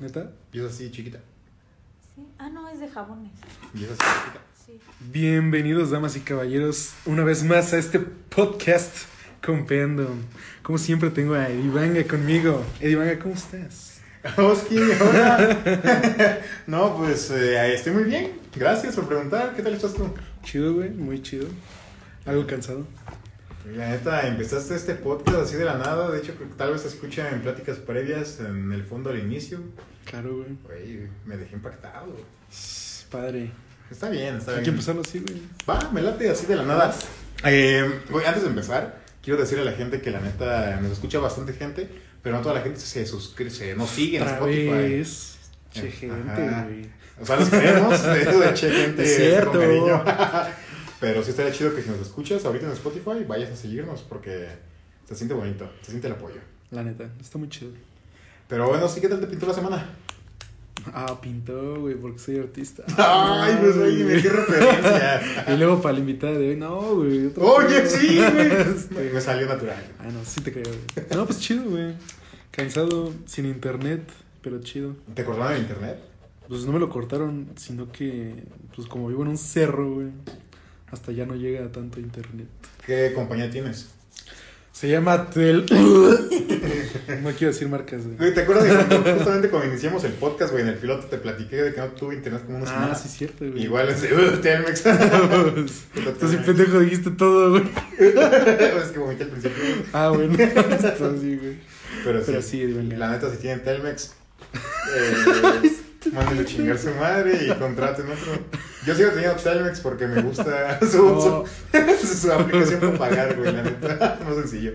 ¿Neta? Y es así chiquita. Sí. Ah, no, es de jabones. Y es así chiquita. Sí. Bienvenidos, damas y caballeros, una vez más a este podcast Compendo. Como siempre tengo a Eddie Vanga conmigo. Eddie Vanga, ¿cómo estás? Oski, hola. no, pues eh, estoy muy bien. Gracias por preguntar. ¿Qué tal estás tú? Chido, güey, muy chido. Algo cansado. La neta, empezaste este podcast así de la nada. De hecho, creo que tal vez se escucha en pláticas previas, en el fondo al inicio. Claro, güey. Güey, me dejé impactado. Padre. Está bien, está Hay que bien. empezarlo así, güey. Va, me late así de la nada. Eh, güey, antes de empezar, quiero decirle a la gente que la neta nos escucha bastante gente, pero no toda la gente se suscribe, se nos sigue en Spotify. vez. Che, Eh, gente, ajá. güey. O sea, los queremos, de che gente Es cierto. con cariño. Pero sí estaría chido que si nos escuchas ahorita en Spotify, vayas a seguirnos porque se siente bonito, se siente el apoyo. La neta, está muy chido. Pero bueno, sí, ¿qué tal te pintó la semana? Ah, pintó, güey, porque soy artista. Ay, pues oye, me qué referencia. Y luego para la invitada de hoy, no, güey. Oye, sí, güey. Este, Me, me salió natural. Ah, no, sí te creo, güey. No, pues chido, güey. Cansado, sin internet, pero chido. ¿Te cortaron el internet? Pues no me lo cortaron, sino que, pues como vivo en un cerro, güey, hasta ya no llega tanto internet. ¿Qué compañía tienes? Se llama Tel. no quiero decir marcas, güey. ¿te acuerdas de cuando justamente cuando iniciamos el podcast, güey, en el piloto te platiqué de que no tuve internet como una Ah, sí, cierto, güey. Igual es Telmex. Entonces, pendejo, dijiste todo, güey. es que vomité al principio. Ah, bueno. Está así, güey. Pero, Pero sí, sí, venga. la neta, si tienen Telmex, eh, mándenle chingar su madre y contraten otro. Yo sigo teniendo Telmex porque me gusta su, No, su, su aplicación para pagar, güey, la neta. Más sencillo.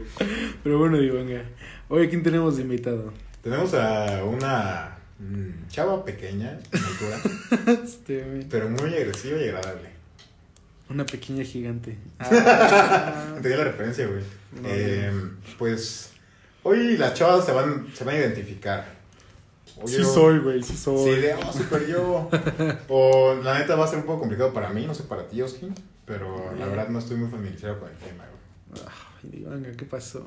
pero bueno, digo, venga. Oye, ¿quién tenemos de invitado? Tenemos a una mm, chava pequeña, altura, Este, pero muy agresiva y agradable. Una pequeña gigante. Ah. Entendí la referencia, güey. No, Eh, pues hoy las chavas se van, se van a identificar. Oye, sí soy, güey, sí soy. Sí, de, oh, super yo. O la neta va a ser un poco complicado para mí, no sé para ti, Oski. Pero la verdad no estoy muy familiarizado con el tema, güey. Ay, digo, venga, ¿qué pasó?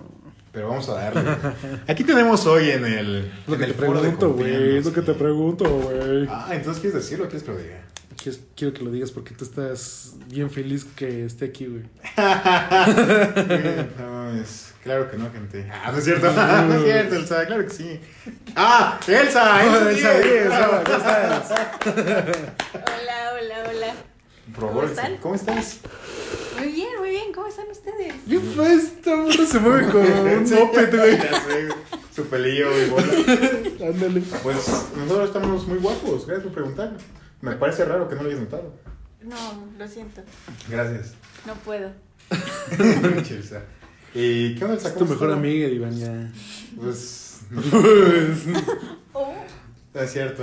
Pero vamos a darle. Aquí tenemos hoy en el. Es lo que te pregunto, güey. Es lo que te pregunto, güey. Ah, entonces quieres decirlo o quieres que lo diga. Quiero, quiero que lo digas porque tú estás bien feliz que esté aquí, güey. Mames. Claro que no, gente. Ah, no es cierto. No es cierto, Elsa. Claro que sí. ¡Ah! ¡Elsa! ¡Elsa! Elsa hola, ¿cómo estás? Hola, hola, ¿Cómo están? ¿Cómo estás? Muy bien, muy bien. ¿Cómo están ustedes? ¿Qué fue esta morra? Se mueve como un moped, güey. Su pelillo y bola. Ándale. Pues nosotros estamos muy guapos. Gracias por preguntar. Me parece raro que no lo hayas notado. No, lo siento. Gracias. No puedo. ¿Y qué onda? Es tu ¿Cómo mejor amiga, Iván, ya. Pues. Pues, Oh, es cierto.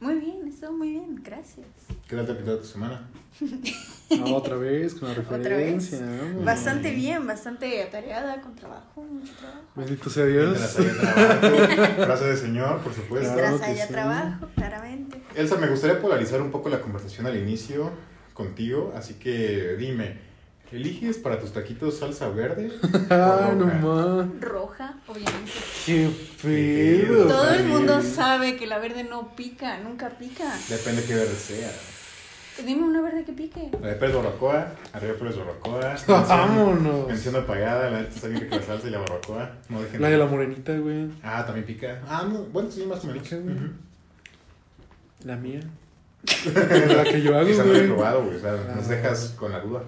muy bien, estuvo muy bien. Gracias. ¿Qué tal te ha pintado tu semana? no, otra vez, con la Otra referencia. vamos. Bastante bien, bastante atareada, con trabajo, mucho trabajo. Bendito sea Dios. Frase de señor, por supuesto. Claro. Mientras que haya sí. trabajo, claramente. Elsa, me gustaría polarizar un poco la conversación al inicio contigo, así que dime, ¿eliges para tus taquitos salsa verde? Ah, no roja? más. Roja, obviamente. Qué pedo. Todo el mundo sabe que la verde no pica, nunca pica. Depende qué verde sea. Dime una verde que pique. La de pez barbacoa, arriba pez barbacoa. Vámonos. Mención apagada, la neta está bien la salsa y la barbacoa. No dejen La de la morenita, güey. Ah, también pica. Ah, no, bueno, sí, más o menos. Pica, güey. La mía. La que yo hago, Esa no la he güey. probado, güey. O sea, nos Ah. dejas con la duda.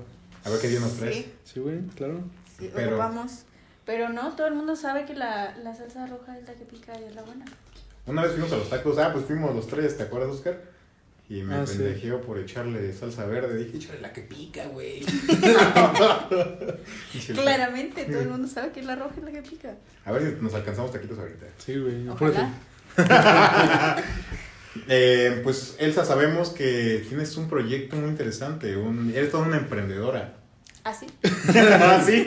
A ver qué día nos traes. Sí, Sí, güey, claro. sí, Pero- ocupamos. Pero no, todo el mundo sabe que la, la salsa roja es la que pica y es la buena. Una vez fuimos a los tacos, ah, pues fuimos los tres, ¿te acuerdas, Oscar? Y me Ah, sí. por echarle salsa verde. Dije, échale la que pica, güey. Sí, Claramente, todo el mundo sabe que la roja es la que pica. A ver si nos alcanzamos taquitos ahorita. Sí, güey. apúrate. Eh, pues, Elsa, sabemos que tienes un proyecto muy interesante. Un, eres toda una emprendedora. ¿Así? ¿Ah, sí?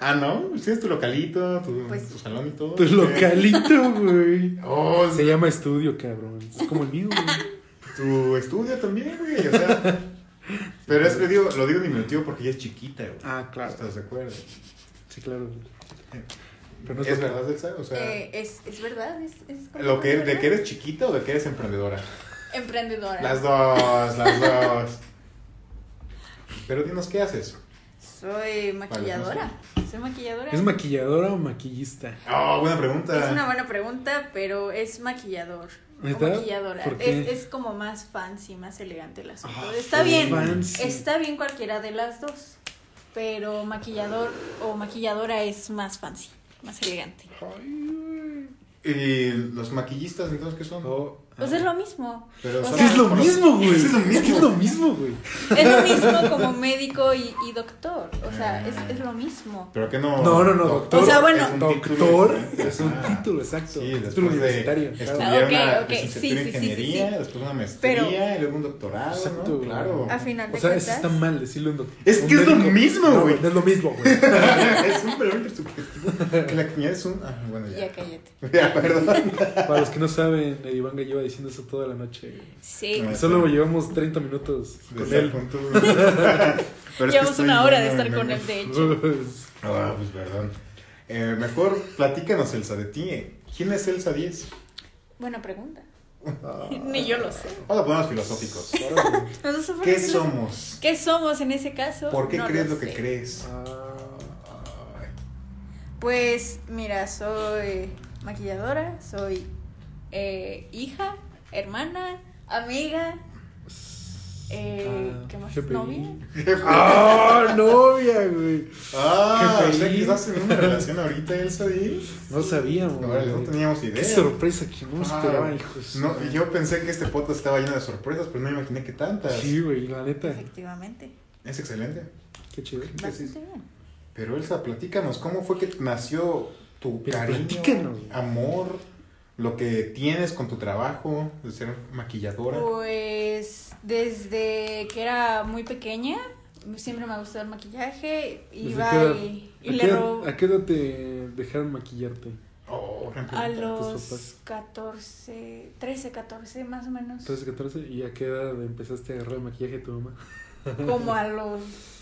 ah, ¿no? Tienes tu localito, tu, Pues- tu salón y todo. Tu localito, güey. Oh, Se llama estudio, cabrón. Es como el mío, güey. tu estudio también, güey. O sea, pero es que digo, lo digo diminutivo porque ella es chiquita, güey. Ah, claro. ¿Estás de acuerdo? Sí, claro. Pero no es, ¿Es lo- verdad, Elsa? O sea, Eh, es, es verdad, es, es lo que, ¿de que eres chiquita o de que eres emprendedora? Emprendedora. Las dos, las dos. Pero dinos, ¿qué haces? Soy maquilladora. Soy maquilladora. ¿Es maquilladora o maquillista? Oh, buena pregunta. Es una buena pregunta, pero es maquillador. Maquilladora. ¿Por qué? Es, es como más fancy, más elegante el asunto. Ah, está bien. fancy. Está bien cualquiera de las dos. Pero maquillador o maquilladora es más fancy, más elegante. ¿Y los maquillistas entonces qué son? Oh, Pues ah. es lo mismo. Pero o son- Es que es lo mismo, güey. Es lo mismo. Es que es lo mismo, güey. Es lo mismo como médico y, y doctor. O sea, es, es lo mismo. ¿Pero qué no? No, no, no, doctor. O sea, bueno. es un título Doctor diferente. es un título, exacto. Sí, título después de universitario. estudiar. Ah, ok, una ok, licenciatura sí, sí, sí, sí, ingeniería, después una maestría Pero- y luego un doctorado, Exacto, ¿no? Claro. A final de O sea, eso está mal decirlo en doctor. Es que es lo mismo, güey. No es lo mismo, güey. es un parámetro subjetivo. Que la niña es un... Ah, bueno, ya. Ya cállate. Ya, perdón. Para los que no saben, Edivanga lleva diciendo eso toda la noche. Sí. No, solo llevamos 30 minutos De con él. juntos. Pero es que Llevamos una hora de estar con él, de hecho. Ah, pues perdón. Eh, mejor platícanos, Elsa, de ti. ¿Quién es Elsa 10? Buena pregunta. Ah. Ni yo lo sé. Vamos a ponernos filosóficos. ¿Qué somos-? ¿Qué somos en ese caso? ¿Por qué No crees lo que crees? Ah. Pues mira, soy maquilladora, soy eh, hija, hermana, amiga, eh, Ah, ¿qué más? GPI. ¿Novia? Ah, novia, güey. Ah, Qué o sea que estás en una relación ahorita, Elsa 10. No sabíamos. No, güey. no teníamos idea. Qué sorpresa que no Ah, esperaba, hijos. No, y yo pensé que este podcast estaba lleno de sorpresas, pero no me imaginé que tantas. Sí, güey, la neta. Efectivamente. Es excelente. Qué chido. Bastante bien. Pero Elsa, platícanos, ¿cómo fue que nació tu Pero cariño, platícanos. amor, lo que tienes con tu trabajo de ser maquilladora? Pues desde que era muy pequeña, siempre me ha gustado el maquillaje, ¿Desde iba qué edad? y, y ¿A le qué, edad, ¿A qué edad te dejaron maquillarte? Oh, a los papás? 14, 13, 14 más o menos. 13, 14. ¿Y a qué edad empezaste a agarrar el maquillaje de tu mamá? Como a los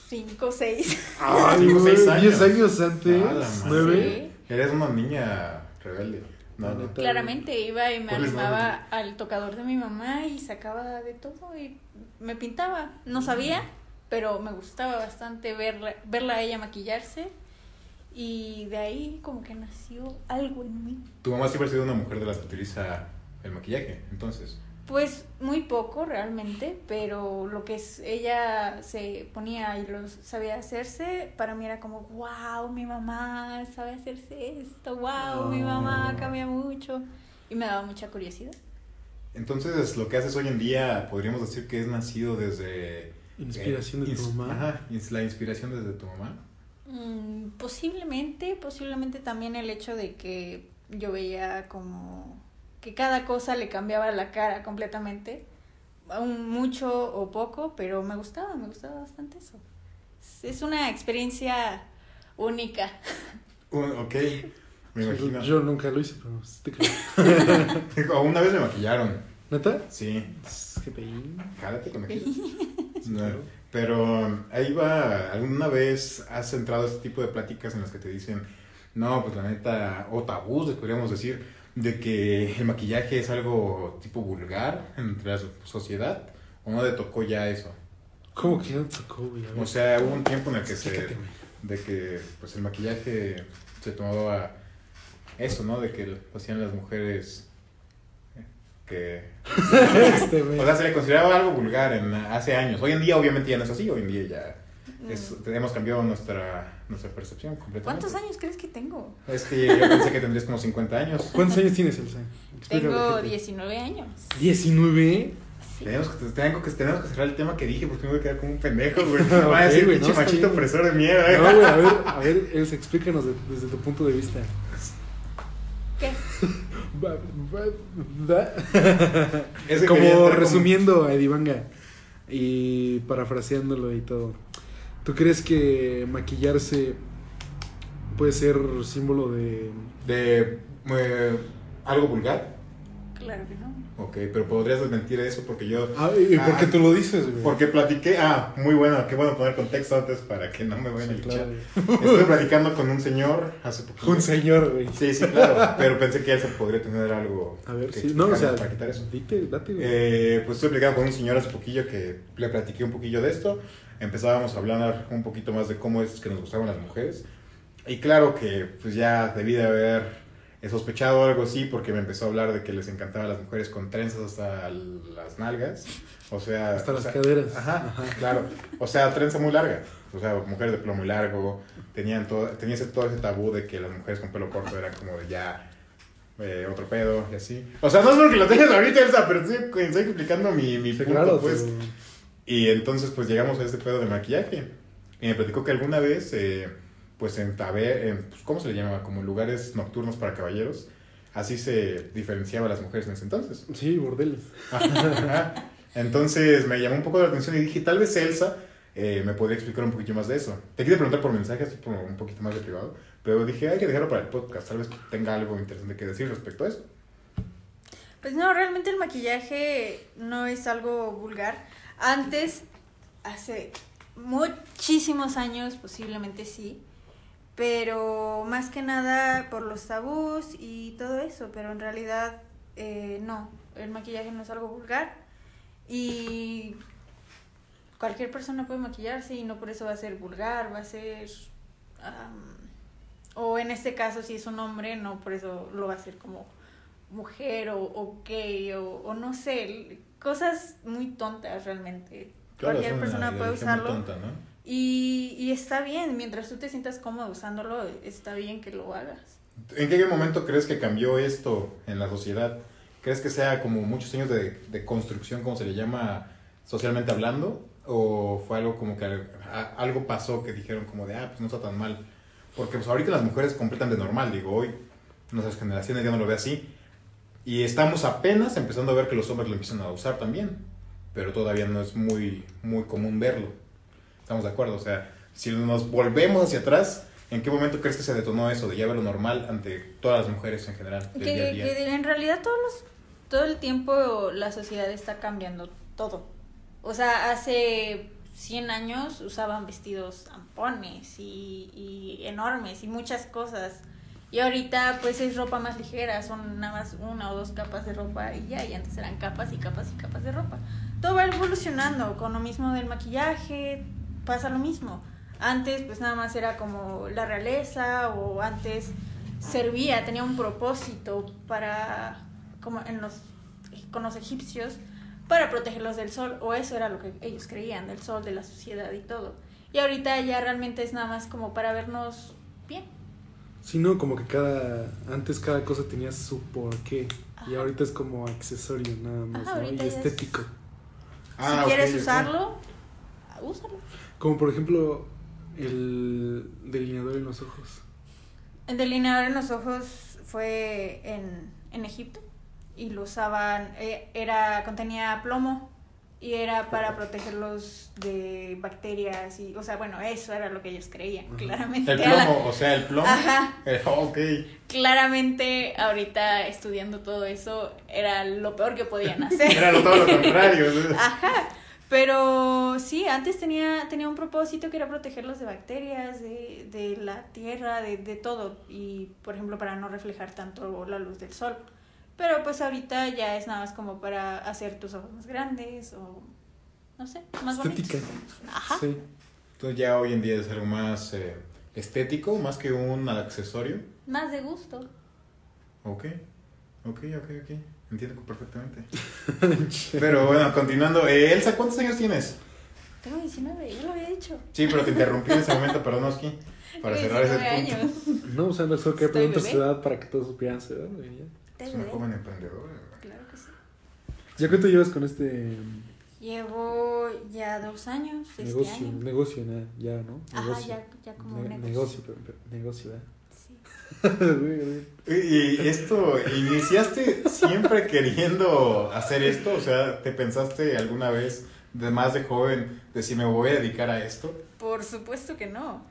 5, 6. Ah, cinco, seis años. 10 años antes. Ah, la madre. 9. Eres una niña rebelde. No, no. Claramente iba y me ¿Cuál es la arrimaba al tocador de mi mamá y sacaba de todo y me pintaba. No sabía, pero me gustaba bastante verla, verla a ella maquillarse y de ahí como que nació algo en mí. Tu mamá siempre ha sido una mujer de las que utiliza el maquillaje, entonces. Pues muy poco realmente, pero lo que es, ella se ponía y lo sabía hacerse, para mí era como, wow, mi mamá sabe hacerse esto, wow, mi mamá Oh. cambia mucho. Y me daba mucha curiosidad. Entonces, lo que haces hoy en día, podríamos decir que es nacido desde... Inspiración de eh, tu mamá. Ajá, ins- la inspiración desde tu mamá. Mm, posiblemente, posiblemente también el hecho de que yo veía como que cada cosa le cambiaba la cara completamente, un mucho o poco, pero me gustaba, me gustaba bastante eso. Es- una experiencia única. Ok, me imagino. Yo nunca lo hice, pero sí te creo. Una vez me maquillaron. ¿Neta? Sí, Qué peín. jálate con. No, pero ahí va, ¿alguna vez has entrado a este tipo de pláticas en las que te dicen, no, pues la neta, o tabús, podríamos decir, de que el maquillaje es algo tipo vulgar entre la so- sociedad? ¿O no te tocó ya eso? ¿Cómo que no tocó, güey? O sea, hubo un tiempo en el que se... De que pues el maquillaje se tomaba eso, ¿no? De que lo hacían las mujeres eh, que... Este. O sea, se le consideraba algo vulgar en, hace años. Hoy en día obviamente ya no es así, hoy en día ya es- hemos cambiado nuestra, nuestra percepción completamente. ¿Cuántos años crees que tengo? Es que yo pensé que tendrías como 50 años. ¿Cuántos años tienes, Elsa? Tengo gente. 19 años. ¿19? Sí. Tenemos que, tengo que, tenemos que cerrar el tema que dije porque me voy a quedar como un pendejo, güey. Ok, Va a decir güey, no, machito opresor de mierda. ¿eh? No, güey, a ver, a ver, Elsa, explícanos de- desde tu punto de vista. ¿Qué? Va- va- va- Es que quería como resumiendo a Edivanga y parafraseándolo y todo. ¿Tú crees que maquillarse puede ser símbolo de... De eh, algo vulgar. claro que no. Ok, pero podrías desmentir eso porque yo... Ah, ¿y por qué Ah, tú lo dices, güey? Porque platiqué... Ah, muy bueno, qué bueno poner contexto antes para que no me vayan a Sí, linchar. claro. Estuve platicando con un señor hace poquito. Un señor, güey. Sí, sí, claro, pero pensé que él se podría tener algo A ver, que sí. No, o sea, para quitar eso. dite, date, güey. Eh, pues estuve platicando con un señor hace poquillo que le platiqué un poquillo de esto. Empezábamos a hablar un poquito más de cómo es que nos gustaban las mujeres. Y claro que pues ya debí de haber sospechado algo así porque me empezó a hablar de que les encantaban las mujeres con trenzas hasta las nalgas. O sea... Hasta o las sea, caderas. Ajá, claro. O sea, trenza muy larga. O sea, mujeres de pelo muy largo. Tenían todo, tenía ese, todo ese tabú de que las mujeres con pelo corto eran como de ya eh, otro pedo y así. O sea, no es porque lo tengas ahorita, Elsa, pero estoy, estoy explicando mi, mi Sí, punto, claro, pues. Y entonces, pues llegamos a este pedo de maquillaje. Y me platicó que alguna vez, eh, pues en taber, en, pues, ¿cómo se le llama? Como lugares nocturnos para caballeros. Así se diferenciaba a las mujeres en ese entonces. Sí, bordeles. Entonces me llamó un poco la atención y dije, tal vez Elsa eh, me podría explicar un poquito más de eso. Te quise preguntar por mensaje, así por un poquito más de privado, pero dije, hay que dejarlo para el podcast, tal vez tenga algo interesante que decir respecto a eso. Pues no, realmente el maquillaje no es algo vulgar. Antes, hace muchísimos años, posiblemente sí, pero más que nada por los tabús y todo eso, pero en realidad eh, no, el maquillaje no es algo vulgar y cualquier persona puede maquillarse y no por eso va a ser vulgar, va a ser... o en este caso, si es un hombre, no por eso lo va a hacer como mujer o, o gay o, o no sé, cosas muy tontas realmente. Cualquier persona puede usarlo. Tonta, ¿no? Y, y está bien, mientras tú te sientas cómodo usándolo, está bien que lo hagas. ¿En qué momento crees que cambió esto en la sociedad? ¿Crees que sea como muchos años de, de construcción, como se le llama socialmente hablando? ¿O fue algo como que a- algo pasó que dijeron como de, ah, pues no está tan mal? Porque pues ahorita las mujeres completan de normal, digo, hoy nuestras generaciones ya no lo ve así. Y estamos apenas empezando a ver que los hombres lo empiezan a usar también, pero todavía no es muy, muy común verlo. ¿Estamos de acuerdo? O sea, si nos volvemos hacia atrás, ¿en qué momento crees que se detonó eso de ya verlo normal ante todas las mujeres en general? Que, día a día? que en realidad todos los, todo el tiempo la sociedad está cambiando todo. O sea, hace 100 años usaban vestidos ampones y, y enormes y muchas cosas. Y ahorita pues es ropa más ligera, son nada más una o dos capas de ropa y ya, y antes eran capas y capas y capas de ropa. Todo va evolucionando, con lo mismo del maquillaje, pasa lo mismo. Antes pues nada más era como la realeza o antes servía, tenía un propósito para, como en los, con los egipcios, para protegerlos del sol, o eso era lo que ellos creían, del sol, de la sociedad y todo. Y ahorita ya realmente es nada más como para vernos bien. Sí, no, como que cada. Antes cada cosa tenía su porqué. Y Ajá. ahorita es como accesorio nada más, Ajá, ¿no? Y es- estético. Ah, si quieres usarlo, úsalo. Como por ejemplo, el delineador en los ojos. El delineador en los ojos fue en, en Egipto y lo usaban, eh, era contenía plomo y era para protegerlos de bacterias y, o sea, bueno, eso era lo que ellos creían, claramente. El la- plomo, o sea, el plomo. Ajá. Eh, ok. claramente ahorita estudiando todo eso era lo peor que podían hacer. Era lo- todo lo contrario. Ajá. Pero sí, antes tenía, tenía un propósito que era protegerlos de bacterias, de, de la tierra, de, de todo. Y, por ejemplo, para no reflejar tanto la luz del sol. Pero pues ahorita ya es nada más como para hacer tus ojos más grandes o, no sé, más bonitos. Estética. Ajá. Sí. Entonces ya hoy en día es algo más eh, estético, más que un accesorio. Más de gusto. Ok, ok, ok, ok. Entiendo perfectamente. Pero bueno, continuando. Eh, Elsa, ¿cuántos años tienes? Tengo 19, ya lo había dicho. Sí, pero te interrumpí en ese momento, perdónoski. Para Tengo cerrar ese 19 punto. años. No, o sea, no solo que Estoy preguntar su edad para que todos supieran su edad, güey. Es una joven emprendedora. Claro que sí. ¿Ya cuánto llevas con este Llevo ya dos años este negocio? año. Negocio, ya, ¿no? Ajá, Negocio. ya, ya como Ne- negocio. negocio, pero, pero- negocio, ¿verdad? Sí. Güey, güey. Y esto, ¿iniciaste siempre queriendo hacer esto? O sea, ¿te pensaste alguna vez, de más de joven, de si me voy a dedicar a esto? Por supuesto que no.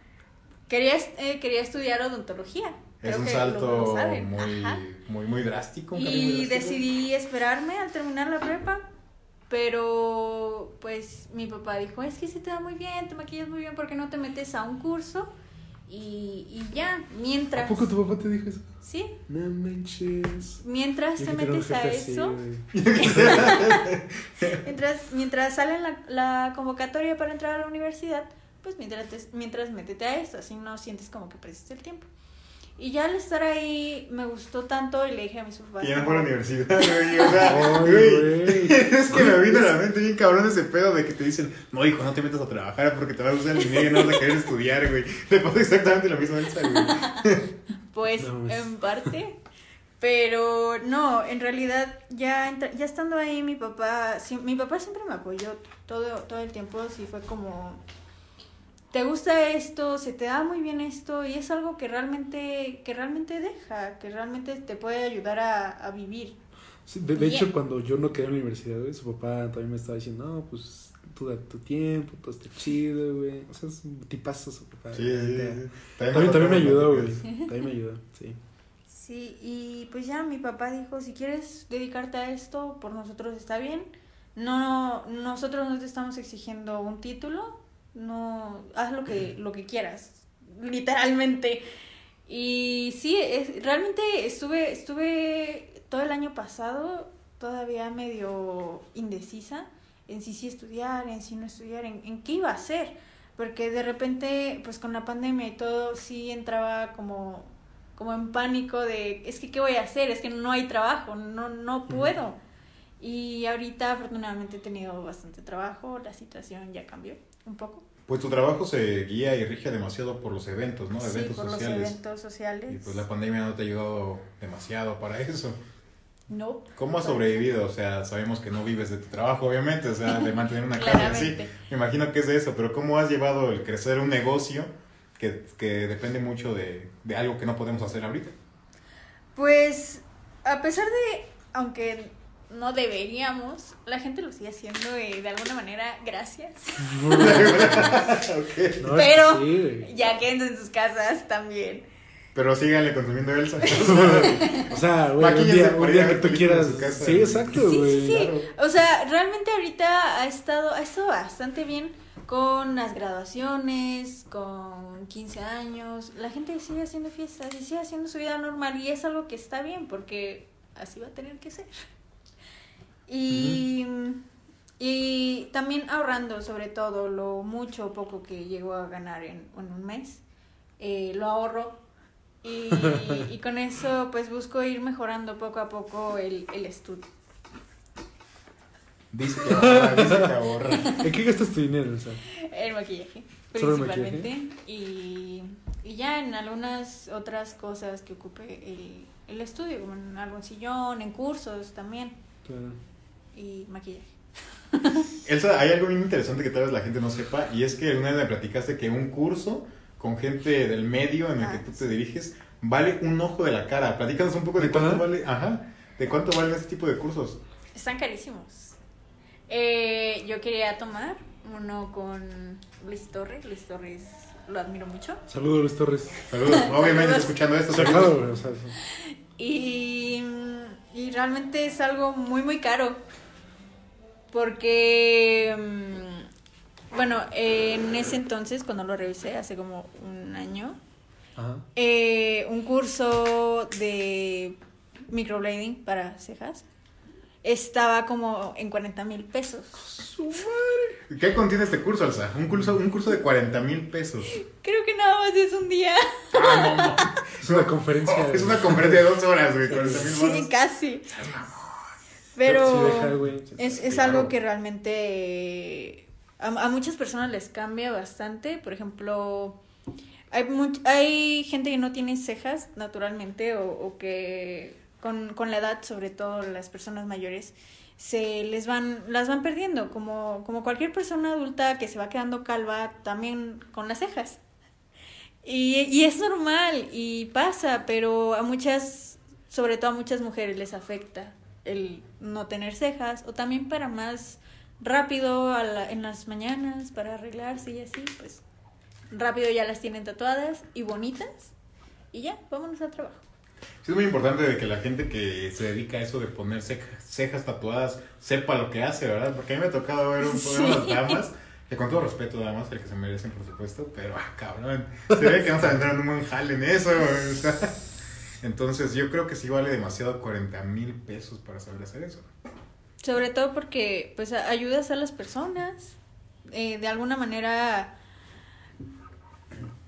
Quería, eh, quería estudiar odontología. Es un salto muy, muy, muy drástico. muy Y drástico. decidí esperarme al terminar la prepa, pero pues mi papá dijo, es que si te va muy bien, te maquillas muy bien, ¿por qué no te metes a un curso? Y, y ya, ¿A mientras... poco tu papá te dijo eso? Sí, No manches. mientras te metes a eso, mientras, mientras sale la, la convocatoria para entrar a la universidad, pues mientras, te- mientras métete a eso, así no sientes como que perdiste el tiempo. Y ya al estar ahí me gustó tanto y le dije a mis papás... Y ya no como- fue a la universidad, güey. O sea, Ay, güey. Es que me vino a la mente bien cabrón ese pedo de que te dicen, no, hijo, no te metas a trabajar porque te vas a usar el dinero y no vas a querer estudiar, güey. Le pasa exactamente lo mismo a Elsa, güey. Pues No, pues. en parte. Pero no, en realidad ya ya estando ahí mi papá, sí- mi papá siempre me apoyó todo todo el tiempo, sí fue como te gusta esto, se te da muy bien esto y es algo que realmente que realmente deja, que realmente te puede ayudar a, a vivir. Sí, de, de hecho, cuando yo no quedé en la universidad, güey, su papá también me estaba diciendo, no, pues tú da tu tiempo, todo está chido, güey. O sea, es un tipazo su papá. Sí, sí, sí. También, también me ayudó, güey. También me ayudó, sí. Sí, y pues ya mi papá dijo, si quieres dedicarte a esto, por nosotros está bien. No, nosotros no te estamos exigiendo un título, no, haz lo que, lo que quieras, literalmente. Y sí, es, realmente estuve, estuve todo el año pasado todavía medio indecisa en si sí estudiar, en si no estudiar, en, en qué iba a hacer. Porque de repente, pues con la pandemia y todo, sí entraba como, como en pánico de, es que qué voy a hacer, es que no hay trabajo, no, no puedo. Y ahorita afortunadamente he tenido bastante trabajo, la situación ya cambió un poco. Pues tu trabajo se guía y rige demasiado por los eventos, ¿no? sí, Eventos por sociales. los eventos sociales. Y pues la pandemia no te ha ayudado demasiado para eso. No. ¿Cómo has sobrevivido? O sea, sabemos que no vives de tu trabajo, obviamente, o sea, de mantener una casa así. Me imagino que es de eso, pero ¿cómo has llevado el crecer un negocio que, que depende mucho de, de algo que no podemos hacer ahorita? Pues, a pesar de, aunque no deberíamos, la gente lo sigue haciendo y de alguna manera, gracias. No, Pero- sí, güey. Ya quédense en sus casas también. Pero síganle consumiendo Elsa. O sea, güey, un día, para un día que tú quieras. casa, Sí, güey. exacto, Sí, güey. sí, sí. claro. O sea, realmente ahorita ha estado, ha estado bastante bien con las graduaciones, con 15 años. La gente sigue haciendo fiestas y sigue haciendo su vida normal y es algo que está bien porque así va a tener que ser. Y, y también ahorrando sobre todo lo mucho o poco que llego a ganar en, en un mes. eh, lo ahorro y, y con eso pues busco ir mejorando poco a poco el, el estudio. Dice que ahorra, dice que ahorra. ¿En qué gastas tu dinero? O sea, El maquillaje, ¿Solo el principalmente. Y, y ya en algunas otras cosas que ocupe el, el estudio, como en algún sillón, en cursos también. claro. Y maquillaje. Elsa, hay algo bien interesante que tal vez la gente no sepa, y es que alguna vez me platicaste que un curso con gente del medio en el que Ah, tú te diriges vale un ojo de la cara. Platícanos un poco de cuánto vale, ajá, de cuánto valen este tipo de cursos. Están carísimos. Eh, yo quería tomar uno con Luis Torres. Luis Torres lo admiro mucho. Saludos, Luis Torres. Saludos, obviamente Saludos. escuchando esto. Saludos. Y, y realmente es algo muy, muy caro. Porque, mm, bueno, en ese entonces, cuando lo revisé, hace como un año, Ajá. eh, un curso de microblading para cejas estaba como en 40 mil pesos. ¿Qué contiene este curso, Elsa? Un curso, un curso de 40 mil pesos. Creo que nada más es un día. Es una conferencia. Es una conferencia de dos horas, güey, 40 mil Sí, casi. Pero Sí, deja, güey. es, es Claro. algo que realmente eh, a, a muchas personas les cambia bastante. Por ejemplo, hay, much- hay gente que no tiene cejas naturalmente o, o que con, con la edad, sobre todo las personas mayores, se les van, las van perdiendo, como, como cualquier persona adulta que se va quedando calva también con las cejas. Y, y es normal y pasa, pero a muchas, sobre todo a muchas mujeres les afecta el no tener cejas o también para más rápido a la- en las mañanas para arreglarse y así, pues rápido ya las tienen tatuadas y bonitas y ya, vámonos al trabajo. Sí, es muy importante de que la gente que se dedica a eso de poner cejas, cejas tatuadas sepa lo que hace, ¿verdad? Porque a mí me ha tocado ver un Sí. unas damas, que con todo respeto, damas, el que se merecen, por supuesto, pero, ah, cabrón, se ve que no se aventaron un buen jale en eso. Entonces, yo creo que sí vale demasiado 40 mil pesos para saber hacer eso. Sobre todo porque pues ayudas a las personas. eh, de alguna manera,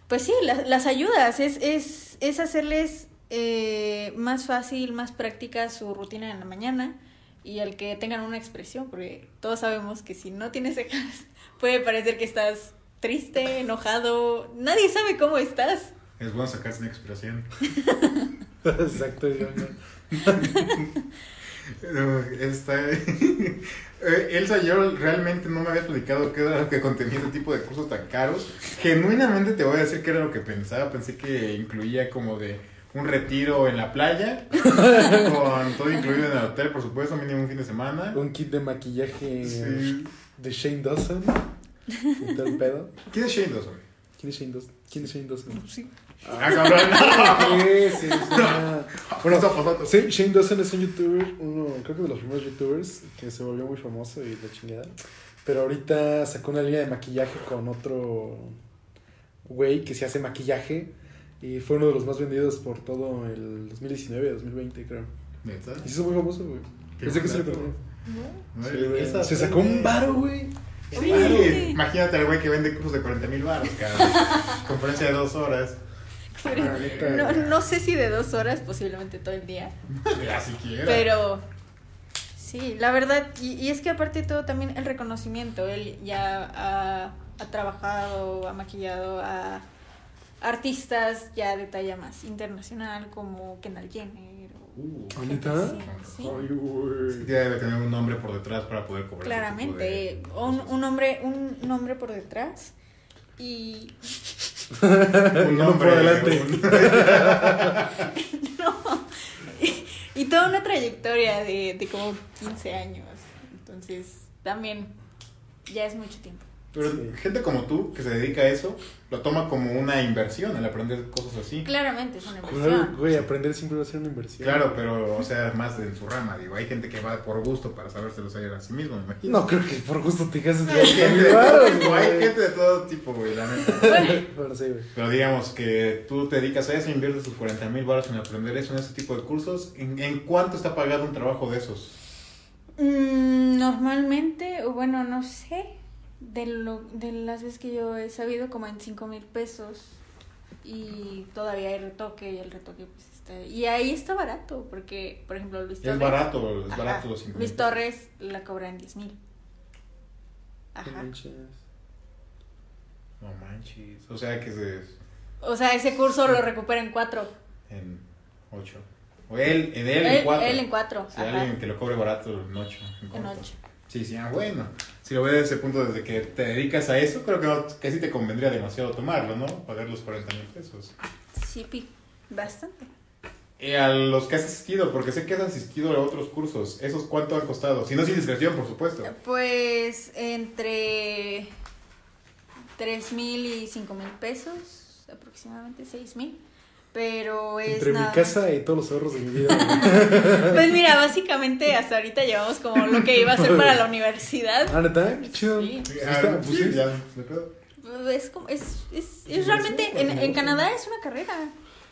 pues sí, la- las ayudas. Es, es, es hacerles eh, más fácil, más práctica su rutina en la mañana y al que tengan una expresión, porque todos sabemos que si no tienes cejas, puede parecer que estás triste, enojado. Nadie sabe cómo estás. Es bueno sacarse una expresión. Exacto, yo no. Elsa, yo realmente no me había explicado qué era lo que contenía este tipo de cursos tan caros. Genuinamente te voy a decir qué era lo que pensaba. Pensé que incluía como de un retiro en la playa, con todo incluido en el hotel, por supuesto, mínimo un fin de semana. Un kit de maquillaje Sí. de Shane Dawson. Pedo. ¿Quién es Shane Dawson? ¿Quién es Shane Dawson? ¿Quién es Shane Dawson? Sí. Ah, cabrón. Sí, sí, sí. Bueno, sí, Shane Dawson es un youtuber, uno, creo que de los primeros youtubers que se volvió muy famoso y la chingada. Pero ahorita sacó una línea de maquillaje con otro güey que se hace maquillaje y fue uno de los más vendidos por todo el 2019, 2020 creo. ¿Neta? Y se hizo muy famoso, güey. Pensé que se Sí, güey. esa Se sacó un varo, güey. Sí, Sí. imagínate al güey que vende cursos de 40 mil baros, cabrón. Conferencia de dos horas. No, no sé si de dos horas, posiblemente todo el día. Ya siquiera. Pero sí, la verdad, y, y es que aparte de todo también el reconocimiento, él ya ha, ha trabajado, ha maquillado a artistas ya de talla más internacional como Kendall Jenner. Uh, ¿Ah, neta? Sí. Ay, debe tener un nombre por detrás para poder cobrar. Claramente, de un, un nombre, un nombre por detrás y nombre por delante. un- y toda una trayectoria de, de como 15 años. Entonces, también ya es mucho tiempo. Pero Sí. gente como tú que se dedica a eso lo toma como una inversión el aprender cosas así. Claramente es una inversión. Güey, aprender siempre va a ser una inversión. Claro, pero, o sea, más en su rama, digo, hay gente que va por gusto para sabérselos hacer a sí mismo, me imagino. No creo que por gusto te gente, de o hay gente de todo tipo, güey, la neta. Bueno, sí, güey. Pero digamos que tú te dedicas a eso, inviertes tus 40 mil baros en aprender eso, en ese tipo de cursos. ¿En, en cuánto está pagado un trabajo de esos? Mm, normalmente, o bueno, no sé, de, lo, de las veces que yo he sabido, como en 5 mil pesos. Y todavía hay retoque y el retoque pues está... Y ahí está barato, porque, por ejemplo, Luis Torres... Es barato, es Ajá, barato los 5 Luis Torres la cobra en 10 mil. No Ajá. manches. No manches. O sea que se, O sea, ese curso lo recupera en 4. en 8. O él, en él, Él, en 4. él en 4. Si alguien que lo cobre barato en 8. En 8. Sí, sí, ah, bueno. Si lo ves desde ese punto, desde que te dedicas a eso, creo que, no- sí te convendría demasiado tomarlo, ¿no? Pagar los 40 mil pesos. Sí, pi, bastante. Y a los que has asistido, porque sé que has asistido a otros cursos, ¿esos cuánto han costado? Si no es indiscreción, por supuesto. Pues entre 3 mil y 5 mil pesos, aproximadamente 6 mil. Pero es Entre nada mi casa y todos los ahorros de mi vida. Pues mira, básicamente hasta ahorita llevamos como lo que iba a ser para la universidad. ah, neta, chido. Sí. Ah, pues sí, ya, pedo. Es, como, es, es, Sí, es realmente, sí, en, en Canadá es una carrera.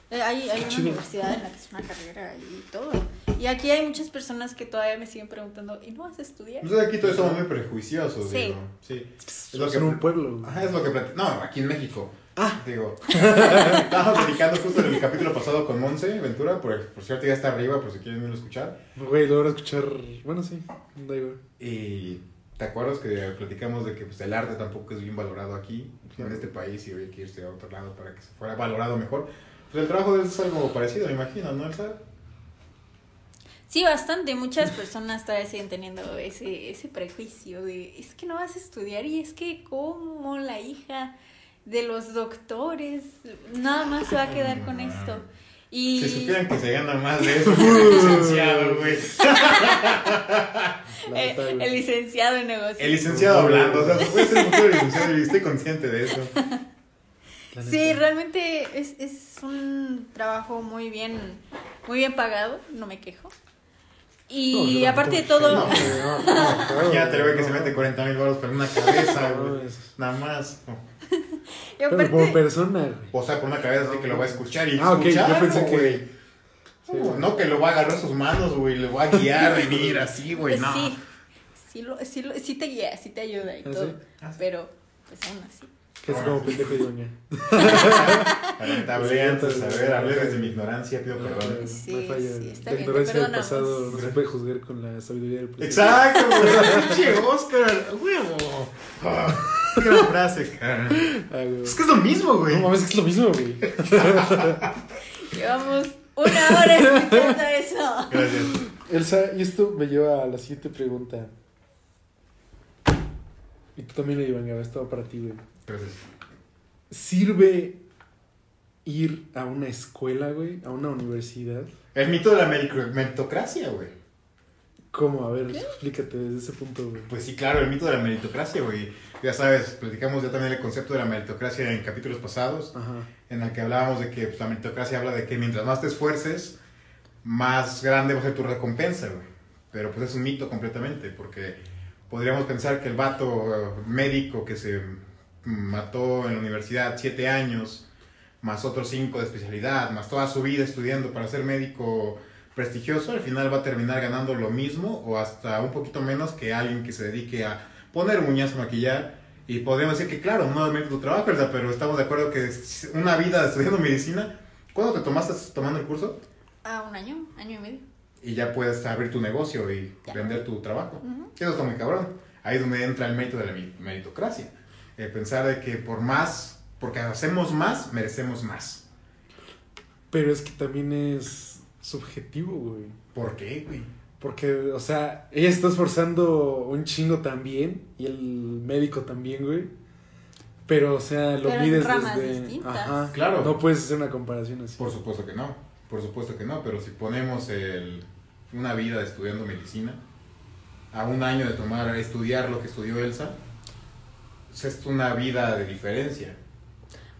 Eh, Hay, hay una chido. universidad en la que es una carrera y todo. Y aquí hay muchas personas que todavía me siguen preguntando, ¿y no vas a estudiar? Nosotros aquí todos somos muy prejuiciosos, Sí. digo. Sí. Es lo que en un pueblo. Ajá, es lo que No, aquí en México. Ah. Digo. Estábamos platicando justo en el capítulo pasado con Monse Ventura, por, por cierto ya está arriba, por si quieren irlo a escuchar. Güey, lo voy a escuchar. Bueno, sí, da igual. Y ¿te acuerdas que platicamos de que pues, el arte tampoco es bien valorado aquí, en este país, y había que irse a otro lado para que se fuera valorado mejor? Pues el trabajo de él es algo parecido, me imagino, ¿no, Elsa? Sí, bastante. Muchas personas todavía siguen teniendo ese, ese prejuicio de, es que no vas a estudiar y es que como la hija de los doctores nada más se va a quedar con esto. Y... Si supieran que se gana más de eso, el licenciado, güey. Eh, güey. el licenciado en negocios. El licenciado hablando, o sea, puede ser mucho licenciado y estoy consciente de eso. Sí, realmente es, es un trabajo muy bien, muy bien pagado, no me quejo. No, Y aparte de todo, No, no, no, claro, Imagínate, güey, que no. se mete 40 mil baros por una cabeza, güey. Nada más. y Pero aparte, como persona, güey. O sea, por una cabeza así que lo va a escuchar y Ah, ok, yo escucharlo, pensé que- güey. Sí, No, güey. no que lo va a agarrar sus manos, güey, le va a guiar y mira así, güey, no. sí, sí, lo, sí, lo- sí te guía, sí te ayuda y ¿Ah, todo. sí? Ah, sí. Pero, pues aún así. Que es como pendejo y doña. Hablé antes, a ver, hablé desde mi ignorancia, pido perdón. No, Sí, no hay falla. sí, está la bien, te ignorancia del perdonamos. pasado no se puede juzgar con la sabiduría del presente. Exacto, güey, pinche Oscar, huevo. Ah, Qué frase, cara. Ah. Es que es lo mismo, güey. No mames, es lo mismo, güey. Llevamos una hora escuchando eso. Gracias. Elsa, y esto me lleva a la siguiente pregunta. Y tú también, Iván, esto va para ti, güey. Gracias. ¿Sirve ir a una escuela, güey? A una universidad? El mito de la meritocracia, güey. ¿Cómo? A ver, explícate desde ese punto, güey. Pues sí, claro, el mito de la meritocracia, güey. Ya sabes, platicamos ya también el concepto de la meritocracia en capítulos pasados, Ajá. en el que hablábamos de que pues, la meritocracia habla de que mientras más te esfuerces, más grande va a ser tu recompensa, güey. Pero pues es un mito completamente, porque podríamos pensar que el vato eh, médico que se mató en la universidad siete años, más otros cinco de especialidad, más toda su vida estudiando para ser médico prestigioso, al final va a terminar ganando lo mismo o hasta un poquito menos que alguien que se dedique a poner uñas, maquillar. Y podríamos decir que, claro, no es tu trabajo, ¿verdad? pero estamos de acuerdo que una vida estudiando medicina. ¿Cuándo te tomaste tomando el curso? Ah, un año, año y medio. Y ya puedes abrir tu negocio y Ya. vender tu trabajo. Ujú. Eso está muy cabrón. Ahí es donde entra el mérito de la meritocracia. El pensar de que por más, porque hacemos más, merecemos más. Pero es que también es subjetivo, güey. ¿Por qué, güey? Porque, o sea, ella está esforzando un chingo también y el médico también, güey. Pero, o sea, lo Pero en mides ramas desde... distintas. Ajá. Claro. No puedes hacer una comparación así. Por supuesto que no. Por supuesto que no. Pero si ponemos el, una vida estudiando medicina a un año de tomar, estudiar lo que estudió Elsa, pues es una vida de diferencia.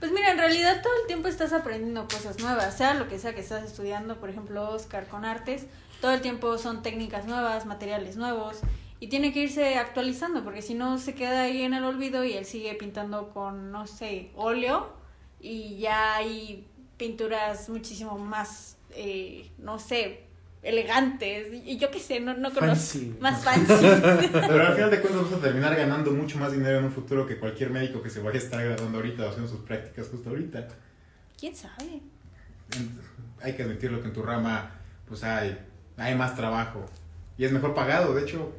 Pues mira, en realidad todo el tiempo estás aprendiendo cosas nuevas, sea lo que sea que estás estudiando, por ejemplo, Oscar con artes, todo el tiempo son técnicas nuevas, materiales nuevos, y tiene que irse actualizando, porque si no se queda ahí en el olvido y él sigue pintando con, no sé, óleo, y ya hay pinturas muchísimo más, eh, no sé, elegantes, y yo qué sé, no, no conozco, Fancy. más fancy. Pero al final de cuentas vas a terminar ganando mucho más dinero en un futuro que cualquier médico que se vaya a estar graduando ahorita o haciendo sus prácticas justo ahorita. ¿Quién sabe? Hay que admitirlo que en tu rama pues hay, hay más trabajo y es mejor pagado. De hecho,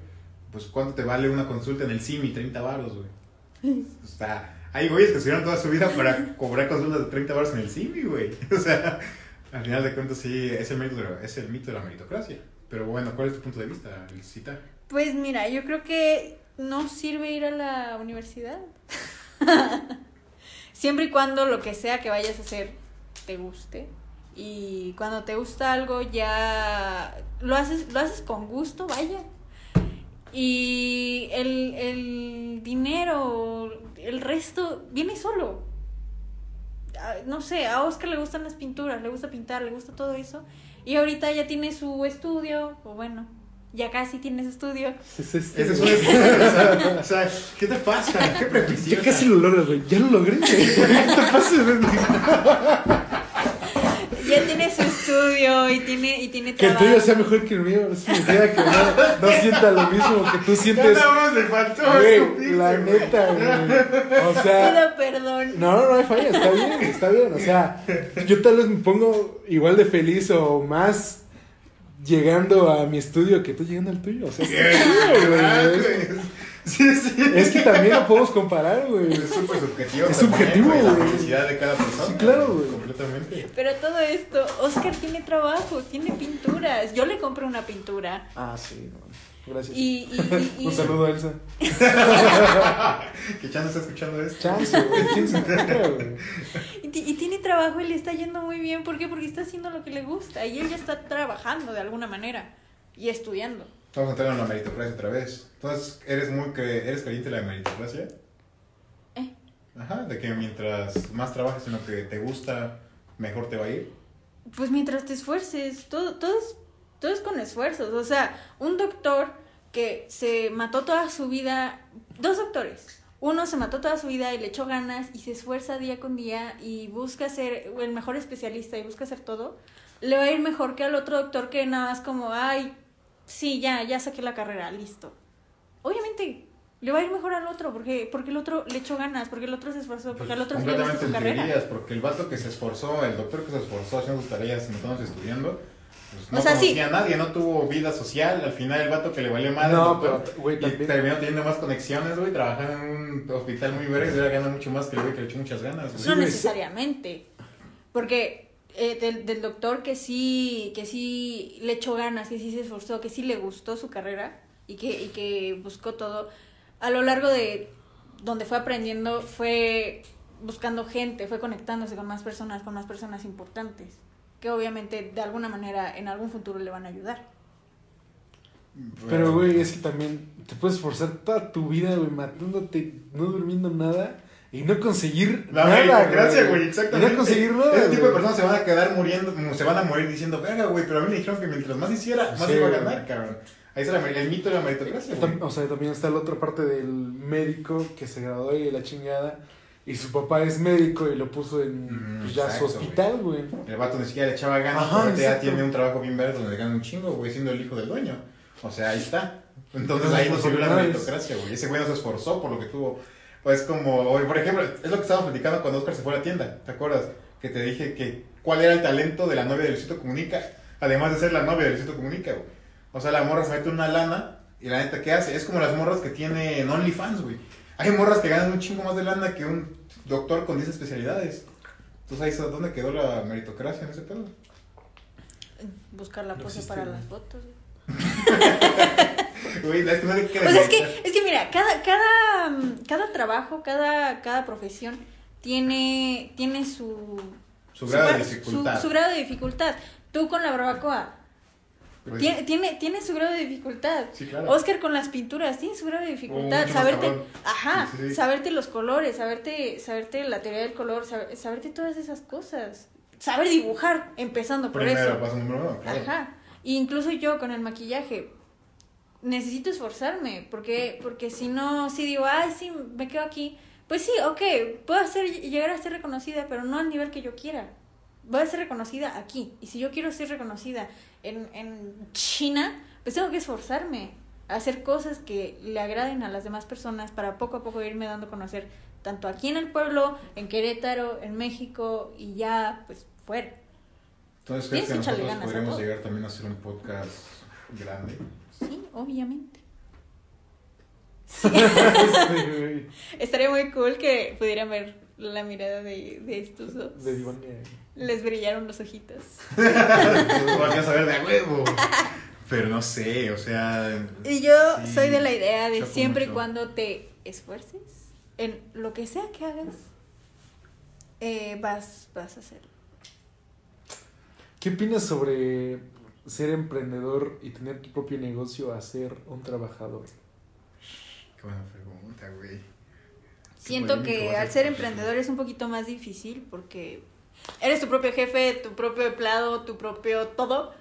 pues ¿cuánto te vale una consulta en el CIMI? 30 varos, güey. O sea, hay güeyes que estudiaron toda su vida para cobrar consultas de 30 varos en el CIMI, güey. O sea, al final de cuentas sí, es el, es el mito de la meritocracia. Pero bueno, ¿cuál es tu punto de vista, Licita? Pues mira, yo creo que no sirve ir a la universidad. Siempre y cuando lo que sea que vayas a hacer te guste. Y cuando te gusta algo ya lo haces, lo haces con gusto, vaya. Y el, el dinero, el resto, viene solo. No sé, a Oscar le gustan las pinturas, le gusta pintar, le gusta todo eso. Y ahorita ya tiene su estudio, o bueno, ya casi tiene su estudio. Es Ese es un o, sea, o sea, ¿qué te pasa? ¿Qué Ya prejuiciosa? casi lo logras, güey. Ya lo logré, güey. ¿Qué te pasa, güey? Ya tiene su estudio y tiene, y tiene Que el tuyo sea mejor que el mío. No significa que no, no sienta lo mismo que tú sientes. más le faltó Güey, la neta, güey. O sea. Pido perdón. No, no, no hay falla, está bien, está bien. O sea, yo tal vez me pongo igual de feliz o más llegando a mi estudio que tú llegando al tuyo. O sea, está chido, Ah, güey. Güey. Sí, sí. Es que también lo podemos comparar, güey. Es súper subjetivo. Es subjetivo, güey, La felicidad de cada persona. Sí, claro, güey. Completamente. Pero todo esto, Oscar tiene trabajo, tiene pinturas. Yo le compré una pintura. Ah, sí. Gracias. Y, y, y- y- Un saludo a Elsa. ¿Qué chance está escuchando esto? Chance, güey. ¿Quién se encuentra, güey? y y tiene trabajo y le está yendo muy bien. ¿Por qué? Porque está haciendo lo que le gusta. Y él ya está trabajando de alguna manera. Y estudiando. Vamos a entrar en la meritocracia otra vez. Entonces, ¿eres muy cre- eres creyente de la meritocracia? ¿Eh? Ajá, de que mientras más trabajes en lo que te gusta, mejor te va a ir. Pues mientras te esfuerces, todo, todo, es, todo es con esfuerzos. O sea, un doctor que se mató toda su vida, dos doctores, uno se mató toda su vida y le echó ganas y se esfuerza día con día y busca ser el mejor especialista y busca hacer todo, le va a ir mejor que al otro doctor que nada más como, ay, sí, ya, ya saqué la carrera, listo. Obviamente le va a ir mejor al otro porque porque el otro le echó ganas, porque el otro se esforzó, porque Pues, al otro le completamente gusta su carrera. porque el vato que se esforzó, el doctor que se esforzó haciendo sus tareas metiéndose estudiando, pues no O sea, sí. conocía a nadie, no tuvo vida social. Al final, el vato que le valió madre, No, pero, güey, también- terminó teniendo más conexiones, güey, trabajando en un hospital muy verga y ahora gana mucho más que el güey que le echó muchas ganas. Sí, no necesariamente. Porque eh, del, del doctor que sí, que sí le echó ganas, que sí se esforzó, que sí le gustó su carrera y que, y que buscó todo, a lo largo de donde fue aprendiendo, fue buscando gente, fue conectándose con más personas, con más personas importantes, que obviamente de alguna manera en algún futuro le van a ayudar. Pero, güey, es que también te puedes esforzar toda tu vida, güey, matándote, no durmiendo nada y no conseguir La nada, meritocracia, güey, exactamente. Y no conseguir nada. Ese tipo de personas se van a quedar muriendo, se van a morir diciendo, verga, güey, pero a mí me dijeron que mientras más hiciera, más Sí, iba a ganar, cabrón. Ahí está la el mito de la meritocracia, güey. O sea, también está la otra parte del médico que se graduó y de la chingada. Y su papá es médico y lo puso en Mm, pues, ya su hospital, güey. El vato ni siquiera le echaba ganas, Ajá, ahorita ya tiene un trabajo bien verde donde le ganan un chingo, güey, siendo el hijo del dueño. O sea, ahí está. Entonces ahí no sirvió la meritocracia, güey. Ese güey no se esforzó por lo que tuvo. Pues como, oye, por ejemplo, es lo que estábamos platicando cuando Oscar se fue a la tienda, ¿te acuerdas? Que te dije que cuál era el talento de la novia de Luisito Comunica, además de ser la novia de Luisito Comunica, güey. O sea, la morra se mete una lana y la neta, ¿qué hace? Es como las morras que tienen OnlyFans, güey. Hay morras que ganan un chingo más de lana que un doctor con 10 especialidades. Entonces ahí está dónde quedó la meritocracia en ese pedo. Buscar la pose para güey. las fotos. güey. Güey, es que es que, demeritar. es que mira, cada, cada, mm, cada trabajo, cada, cada profesión tiene, tiene su, Su grado de dificultad. Su, su grado de dificultad. Tú con la barbacoa, Pues, tiene, tiene, tiene su grado de dificultad. Sí, claro. Oscar con las pinturas, tiene su grado de dificultad. más saberte, ajá, Sí, sí, saberte los colores, saberte, saberte la teoría del color, saber- saberte todas esas cosas. Saber dibujar, empezando por Primero, eso. paso número uno, claro. Ajá. Incluso yo con el maquillaje necesito esforzarme porque porque si no si digo, "Ay, sí, me quedo aquí." Pues sí, ok, puedo hacer, llegar a ser reconocida, pero no al nivel que yo quiera. Voy a ser reconocida aquí. Y si yo quiero ser reconocida en, en China, pues tengo que esforzarme a hacer cosas que le agraden a las demás personas para poco a poco irme dando a conocer, tanto aquí en el pueblo, en Querétaro, en México y ya, pues fuera. Entonces, ¿crees que nosotros podríamos llegar también a hacer un podcast grande? Sí, obviamente. Sí. Estaría muy cool que pudieran ver la mirada de, de estos dos. De Les brillaron los ojitos. Podrías saber de huevo. Pero no sé, o sea. Y yo sí, soy de la idea de siempre y cuando te esfuerces en lo que sea que hagas, eh, vas, vas a hacerlo. ¿Qué opinas sobre ser emprendedor y tener tu propio negocio a ser un trabajador? Qué buena pregunta, güey. Siento que al ser emprendedor es un poquito más difícil porque eres tu propio jefe, tu propio empleado, tu propio todo.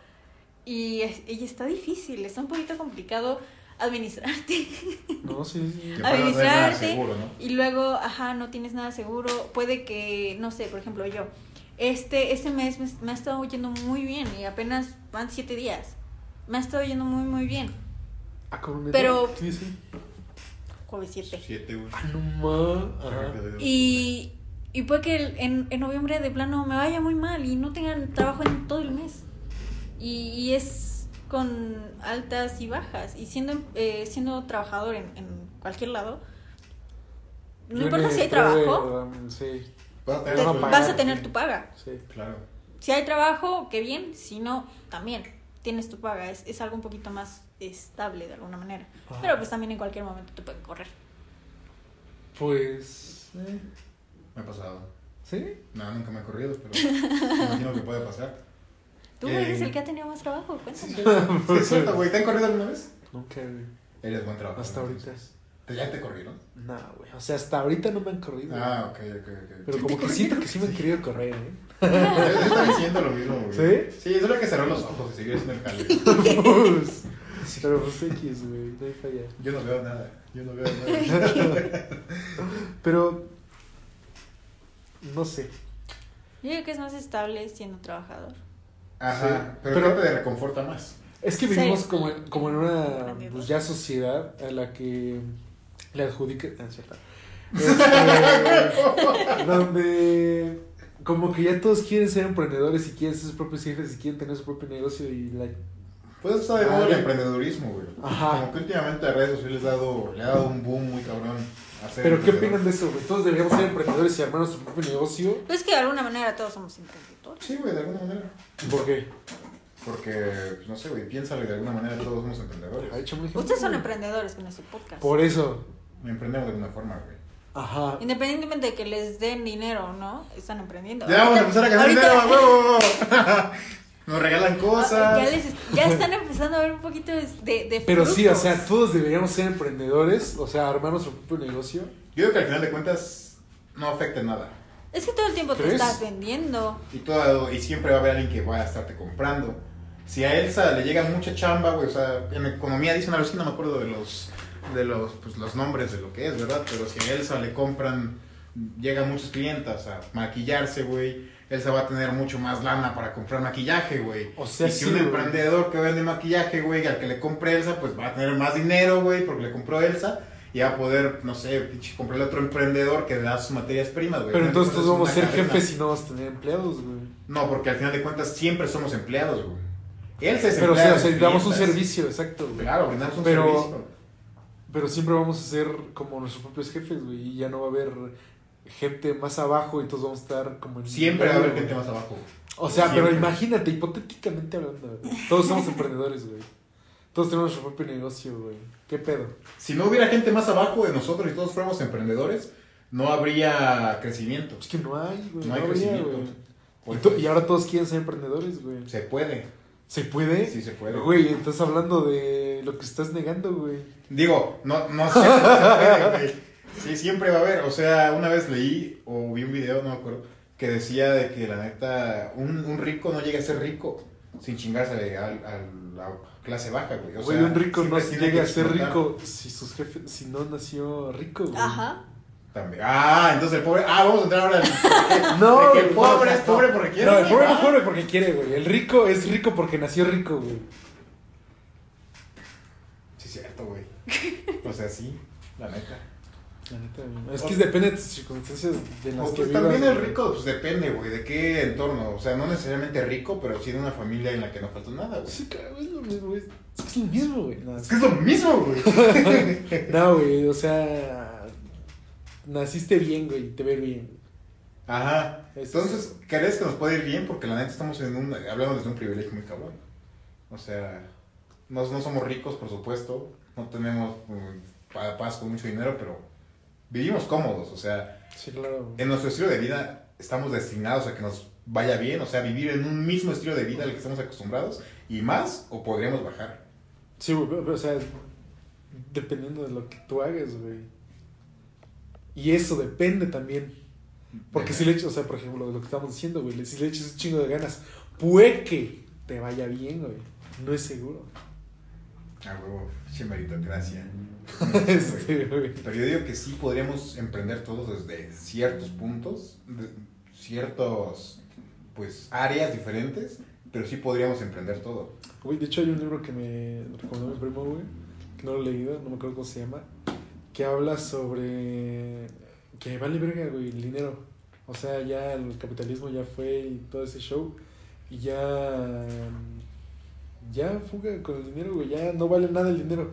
Y, es- y está difícil, está un poquito complicado administrarte. No, sí, sí. Que para no tener nada Administrarte. seguro, ¿no? Y luego, ajá, no tienes nada seguro. Puede que, no sé, por ejemplo, yo. Este, este mes me, me ha estado yendo muy bien y apenas van siete días. Me ha estado yendo muy, muy bien. Ah, con Pero- Sí, sí. Jueves 7. Siete, güey. Ah, no ma. Ajá. Y, y puede que el- en, en noviembre de plano me vaya muy mal y no tenga trabajo en todo el mes. Y, y es con altas y bajas. Y siendo, eh, siendo trabajador en, en cualquier lado, no importa si hay trabajo, um, Sí, Vas a te- tener tu- pagar. vas a tener tu paga. sí. Claro. Si hay trabajo, qué bien. Si no, también tienes tu paga. Es, es algo un poquito más estable de alguna manera. Ajá. Pero pues también en cualquier momento te pueden correr. Pues. eh, Me ha pasado. ¿Sí? No, nunca me ha corrido, pero me imagino que puede pasar. Tú Eh, eres el que ha tenido más trabajo, cuéntame. Sí, güey. ¿Te han corrido alguna vez? Nunca, güey. Eres buen trabajador. Hasta ahorita. entonces. ¿Ya te corrieron? No, güey. O sea, hasta ahorita no me han corrido. Ah, ok, ok, ok. Pero como que siento que sí me han querido correr, ¿eh? Yo estaba diciendo lo mismo, güey. ¿Sí? Sí, solo hay que cerrar los ojos y seguir haciendo el jale. Pues, Pero pues X, güey. No hay falla. Yo no veo nada. Yo no veo nada. Pero. No sé. Yo creo que es más estable siendo trabajador. Ajá. Sí, Pero, pero- ¿qué te reconforta más? Es que Sí. vivimos como, en, como en una pues, ya sociedad a la que le adjudica. Ah, es cierto. Este, donde como que ya todos quieren ser emprendedores y quieren ser sus propios jefes y quieren tener su propio negocio y la Pues está de moda el emprendedurismo, güey. Ajá. Como que últimamente a redes sociales le ha dado, le ha dado un boom muy cabrón. a ser Pero ¿qué opinan de eso, güey? Todos deberíamos ser emprendedores y armar nuestro propio negocio. Pues es que de alguna manera todos somos emprendedores. Sí, güey, de alguna manera. ¿Por qué? Porque, pues, no sé, güey, piénsalo y de alguna manera todos somos emprendedores. Ha hecho muy gente, Ustedes son emprendedores con este podcast. Por eso. Emprendemos de alguna forma, güey. Ajá. Independientemente de que les den dinero no, están emprendiendo. Ya vamos a empezar a ganar Ahorita- dinero, huevo. Nos regalan cosas. Ah, Ya, les, ya están empezando a ver un poquito de, de, de Pero sí, o sea, todos deberíamos ser emprendedores, o sea, armar nuestro propio negocio. Yo creo que al final de cuentas no afecta nada. Es que todo el tiempo te ¿Crees? estás vendiendo. Y, todo, y siempre va a haber alguien que va a estarte comprando. Si a Elsa le llega mucha chamba, güey, o sea, en economía dicen algo así, no me acuerdo de los, de los, pues, los nombres de lo que es, ¿verdad? Pero si a Elsa le compran, llegan muchos clientes a maquillarse, güey, Elsa va a tener mucho más lana para comprar maquillaje, güey. O sea, y si sí, un emprendedor que vende maquillaje, güey, al que le compre Elsa, pues va a tener más dinero, güey, porque le compró Elsa. Y va a poder, no sé, comprarle a otro emprendedor que le da sus materias primas, güey. Pero entonces todos vamos a es ser cadena. jefes y no vamos a tener empleados, güey. No, porque al final de cuentas siempre somos empleados, güey. Él se Pero o sea, o sea, damos un servicio, exacto, güey. Claro, brindamos un Pero- servicio. Pero siempre vamos a ser como nuestros propios jefes, güey. Y ya no va a haber gente más abajo y todos vamos a estar como en... Siempre va a haber gente más abajo. O sea, Siempre. pero imagínate, hipotéticamente hablando, güey. Todos somos emprendedores, güey. Todos tenemos nuestro propio negocio, güey. ¿Qué pedo? Si no hubiera gente más abajo de nosotros y todos fuéramos emprendedores, no habría crecimiento. Es que no hay, güey. No hay habría, crecimiento. güey. Y, to- y ahora todos quieren ser emprendedores, güey. Se puede. ¿Se puede? Sí, se puede. Güey, estás hablando de lo que estás negando, güey. Digo, no, no siempre se puede, güey. Sí, siempre va a haber. O sea, una vez leí o vi un video, no me acuerdo, que decía de que la neta, un, un rico no llega a ser rico sin chingarse a, a la clase baja, güey. O Güey, sea, un rico no llega a ser rico si sus jefes, si no nació rico, güey. Ajá. También. Ah, entonces el pobre. Ah, vamos a entrar ahora al. No, de que el güey, pobre no, es pobre porque quiere. No, el pobre no es pobre porque quiere, güey. El rico es rico porque nació rico, güey. Sí, cierto, güey. O sea, sí, la neta. La neta. Es que depende de tus circunstancias de las O, que pues, vivas. también el rico, pues depende, güey, de qué entorno. O sea, no necesariamente rico, pero sí de una familia en la que no falta nada, güey. Sí, claro, es lo mismo, güey. Es que es lo mismo, güey. No, Es que es lo mismo, güey. no, güey, o sea. Naciste bien, güey, te ves bien. Ajá. Entonces, ¿crees que nos puede ir bien? Porque la neta estamos en un. Hablando desde un privilegio muy cabrón. O sea, no, no somos ricos, por supuesto. No tenemos um, pa- paz con mucho dinero, pero vivimos cómodos. O sea, Sí, claro. en nuestro estilo de vida estamos destinados a que nos vaya bien. O sea, vivir en un mismo estilo de vida al que estamos acostumbrados. Y más, o podríamos bajar. Sí, güey, pero, o sea, dependiendo de lo que tú hagas, güey. Y eso depende también. Porque si le echas, o sea, por ejemplo, lo que estamos diciendo, güey, si le echas un chingo de ganas, puede que te vaya bien, güey. No es seguro. Ah, huevo, che meritocracia. Este. Pero yo digo que sí podríamos emprender todos desde ciertos puntos, de ciertos, pues, áreas diferentes, pero sí podríamos emprender todo. Güey, de hecho hay un libro que me recomendó mi primo, güey, que no lo he leído, no me acuerdo cómo se llama, que habla sobre que vale verga, güey, el dinero. O sea, ya el capitalismo ya fue y todo ese show, y ya, ya fuga con el dinero, güey, ya no vale nada el dinero.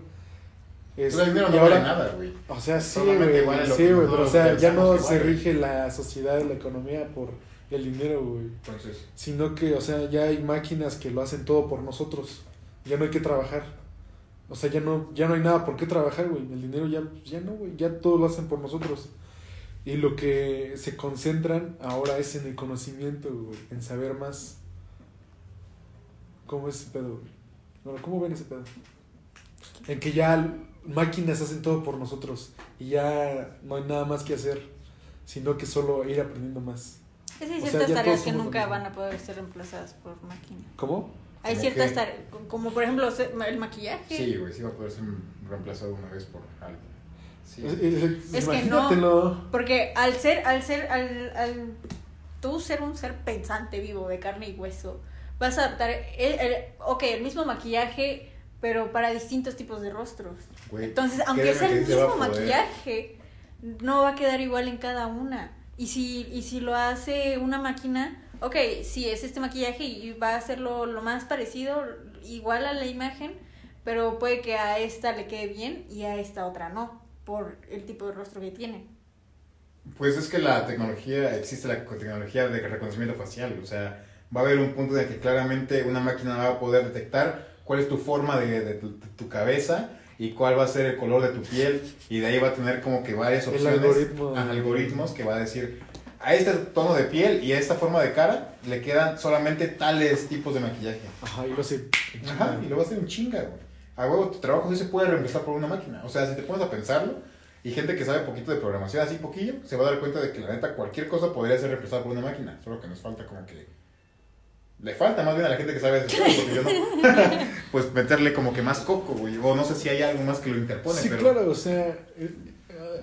Es- Pero el dinero no ahora- vale nada, güey. O sea, sí, güey, vale sí, güey, pero o sea, ya no se vale. rige la sociedad la economía por el dinero, güey Entonces, sino que, o sea, ya hay máquinas que lo hacen todo por nosotros. Ya no hay que trabajar. O sea, ya no, ya no hay nada por qué trabajar, güey. El dinero ya, ya no, güey. Ya todo lo hacen por nosotros. Y lo que se concentran ahora es en el conocimiento, güey. En saber más. ¿Cómo es ese pedo? Bueno, ¿cómo ven ese pedo? En que ya máquinas hacen todo por nosotros y ya no hay nada más que hacer, sino que solo ir aprendiendo más. Es que hay O sea, ciertas tareas que nunca van a poder ser reemplazadas por máquina. ¿Cómo? Hay ¿Cómo ciertas tareas, como por ejemplo el maquillaje. Sí, güey, sí va a poder ser reemplazado una vez por algo. Sí. Es, es- Es que imagínatelo. Porque al ser, al ser, al, al tú ser un ser pensante vivo de carne y hueso, vas a adaptar, el, el- ok, el mismo maquillaje, pero para distintos tipos de rostros. Güey, Entonces, aunque sea el mismo maquillaje, no va a quedar igual en cada una. Y si, y si lo hace una máquina, ok, sí, es este maquillaje y va a hacerlo lo más parecido, igual a la imagen, pero puede que a esta le quede bien y a esta otra no, por el tipo de rostro que tiene. Pues es que la tecnología, existe la tecnología de reconocimiento facial, o sea, va a haber un punto en el que claramente una máquina va a poder detectar cuál es tu forma de, de tu, de tu cabeza y cuál va a ser el color de tu piel y de ahí va a tener como que varias opciones, algoritmo. algoritmos que va a decir a este tono de piel y a esta forma de cara le quedan solamente tales tipos de maquillaje. Ajá, y lo sé. Ajá, y lo va a hacer un chinga, güey. A huevo, tu trabajo sí se puede reemplazar por una máquina. O sea, si te pones a pensarlo, y gente que sabe poquito de programación, así poquillo, se va a dar cuenta de que la neta cualquier cosa podría ser reemplazada por una máquina. Solo que nos falta como que. Le falta más bien a la gente que sabe hacer porque yo no. pues meterle como que más coco, güey. O no sé si hay algo más que lo interpone, Sí, pero. claro, o sea, eh, eh,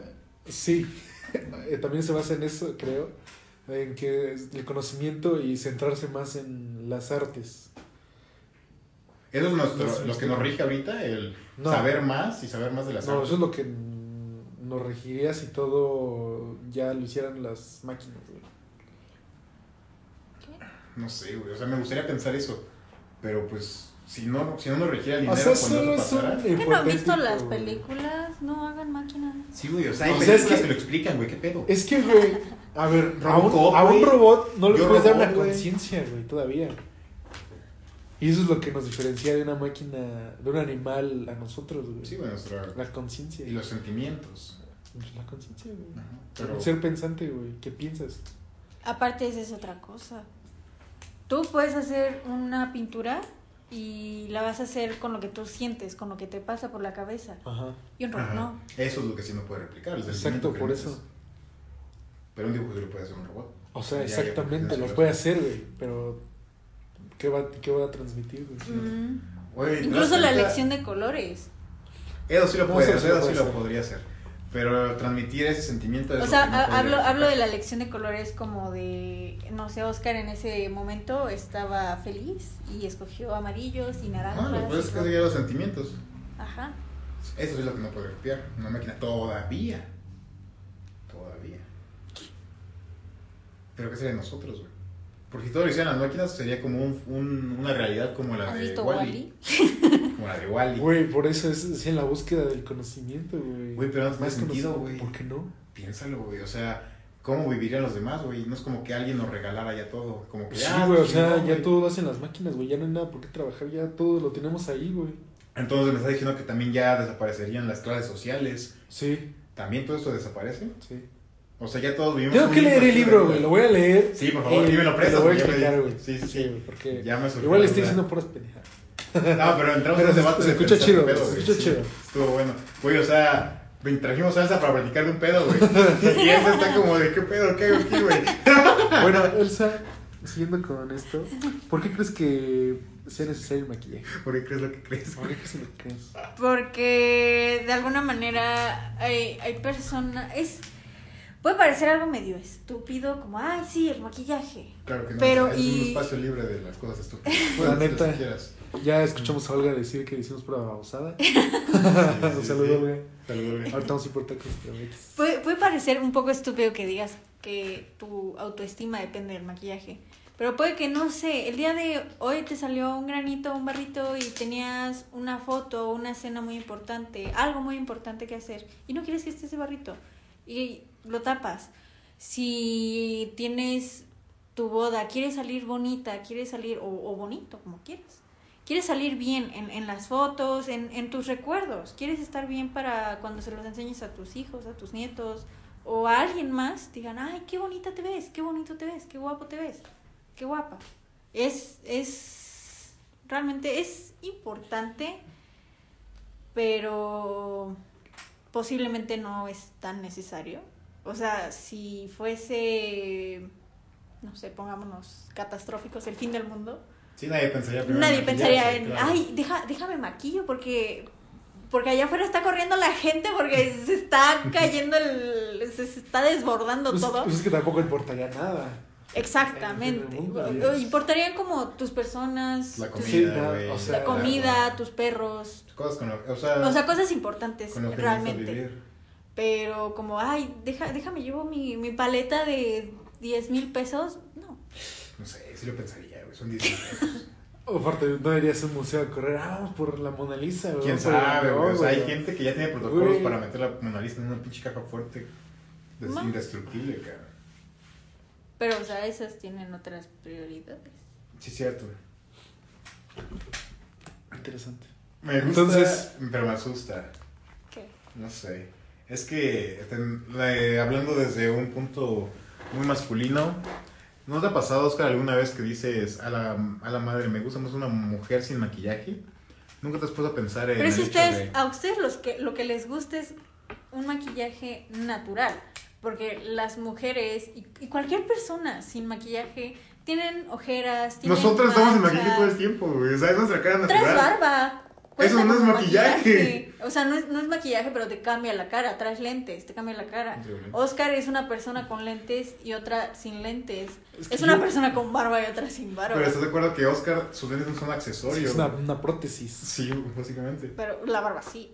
sí, Eh, también se basa en eso, creo, en que el conocimiento y centrarse más en las artes. Eso es nuestro, No lo que nos rige ahorita, el No. saber más y saber más de las No, artes. eso es lo que nos regiría si todo ya lo hicieran las máquinas, güey. No sé, güey. O sea, me gustaría pensar eso. Pero pues, si no, si no nos regiera el O dinero sea, cuando solo eso pasara. ¿Qué no han visto las películas? No hagan máquinas. Sí, güey, o sea, hay O sea, películas es que- que... lo explican, güey, qué pedo. Es que, güey, a ver, a un, a un robot no le Yo puedes dar una conciencia, güey, todavía. Y eso es lo que nos diferencia de una máquina, de un animal a nosotros, güey. Sí, güey, nuestra... La conciencia. Y los sentimientos. Pues La conciencia, güey. Pero... Un ser pensante, güey. ¿Qué piensas? Aparte, esa es otra cosa. Tú puedes hacer una pintura y la vas a hacer con lo que tú sientes, con lo que te pasa por la cabeza. Ajá. Y un robot Ajá. no. Eso es lo que sí no puede replicar. el Exacto, por eso. Pero un dibujo sí lo puede hacer un robot. O sea, ya, exactamente, ya, lo puede hacer, güey. Pero, ¿qué va, qué va a transmitir, güey? Mm. Güey, ¿te das Incluso la elección de colores. Eso sí lo No, puede eso sí hacer, lo eso sí lo hacer. podría hacer. Pero transmitir ese sentimiento es O lo sea, no hablo, hablo de la elección de colores como de, no sé, Oscar en ese momento estaba feliz y escogió amarillos y naranjas. Ah, lo que pasa es y que rojo. serían los sentimientos. Ajá. Eso es lo que no puede replicar. Una máquina todavía. Todavía. Pero ¿qué sería de nosotros, güey? Porque si todo lo hicieran las máquinas sería como un, un- una realidad como la ¿Has de visto Wally. Wally? Como la de Wally. Güey, por eso es, es en la búsqueda del conocimiento, güey. Güey, pero Más sentido, güey. ¿Por qué no? Piénsalo, güey. O sea, ¿cómo vivirían los demás, güey? No es como que alguien nos regalara ya todo. Como que Sí, ah, güey, o pues, sea, ya todo lo hacen las máquinas, güey. Ya no hay nada por qué trabajar, ya todo lo tenemos ahí, güey. Entonces me está diciendo que también ya desaparecerían las clases sociales. Sí, ¿También todo esto desaparece? sí. O sea, ya todos vivimos. Tengo que leer el libro, güey. Lo voy a leer. Sí, por favor, y me lo voy a explicar, güey. sí, sí, sí. porque Ya me igual la estoy diciendo puras pendejadas. No, pero entramos Pero en debate se escucha chido, pedo, se güey. escucha Sí, chido. Estuvo bueno. Güey, o sea, me trajimos salsa para platicar de un pedo, güey. Y esa está como de qué pedo, qué hago aquí, güey. Bueno, Elsa, siguiendo con esto, ¿por qué crees que sea necesario el maquillaje? ¿Por qué crees lo que crees? ¿Por qué crees lo que crees? Porque de alguna manera hay, hay personas. Es. Puede parecer algo medio estúpido, como, ay, sí, el maquillaje. Claro que no. Pero, es y- un espacio libre de las cosas estúpidas. La Puedes decir neta. quieras. Ya escuchamos a Olga decir que decimos pura babosada. Sí, Un sí, saludo, sí. güey. Saludos. Ahorita vamos a ir por tacos. Puede, puede parecer un poco estúpido que digas que tu autoestima depende del maquillaje. Pero puede que, no sé, el día de hoy te salió un granito, un barrito y tenías una foto, una escena muy importante, algo muy importante que hacer y no quieres que esté ese barrito y lo tapas. Si tienes tu boda, quieres salir bonita, quieres salir, o, o bonito, como quieras. Quieres salir bien en, en las fotos, en, en tus recuerdos. Quieres estar bien para cuando se los enseñes a tus hijos, a tus nietos o a alguien más. Digan, ay, qué bonita te ves, qué bonito te ves, qué guapo te ves, qué guapa. Es, es, realmente es importante, pero posiblemente no es tan necesario. O sea, si fuese, no sé, pongámonos catastróficos, el fin del mundo, Sí, nadie pensaría primero nadie en pensaría en, claro. ay, deja, déjame maquillo porque porque allá afuera está corriendo la gente porque se está cayendo el se se está desbordando Pues, todo. pues es que tampoco importaría nada. Exactamente. Mundo. Importarían como tus personas, La tus- comida, o sea, la comida, tus perros, Cosas con lo, o sea, o sea, cosas importantes con lo que realmente. vivir. Pero como, ay, deja, déjame llevo mi, mi paleta de 10 mil pesos. No. No sé, sí lo pensaría. Son 10 mil pesos. O aparte, no irías a un museo a correr, ah, por la Mona Lisa, güey. ¿Quién sabe, güey? O sea, hay gente que ya tiene protocolos para meter la Mona Lisa en una pinche caja fuerte. Es Ma. indestructible, cabrón. Pero, o sea, esas tienen otras prioridades. Sí, cierto. Interesante. Me gusta, Entonces- pero me asusta. ¿Qué? No sé. Es que, ten- la- hablando desde un punto muy masculino, ¿no te ha pasado, Oscar, alguna vez que dices a la, a la madre, me gusta más una mujer sin maquillaje? ¿Nunca te has puesto a pensar en Pero si ustedes, de- a ustedes los que, lo que les gusta es un maquillaje natural. Porque las mujeres y, y cualquier persona sin maquillaje tienen ojeras, tienen Nosotros estamos en maquillaje todo el tiempo, güey. O sea, es nuestra cara Traes natural. barba. Eso no es maquillaje. O sea, no es, no es maquillaje, pero te cambia la cara. Traes lentes, te cambia la cara. Oscar es una persona con lentes y otra sin lentes. Es una yo- persona con barba y otra sin barba. Pero estás de acuerdo que Oscar, sus lentes no son accesorios. Es una, una prótesis. Sí, básicamente. Pero la barba sí.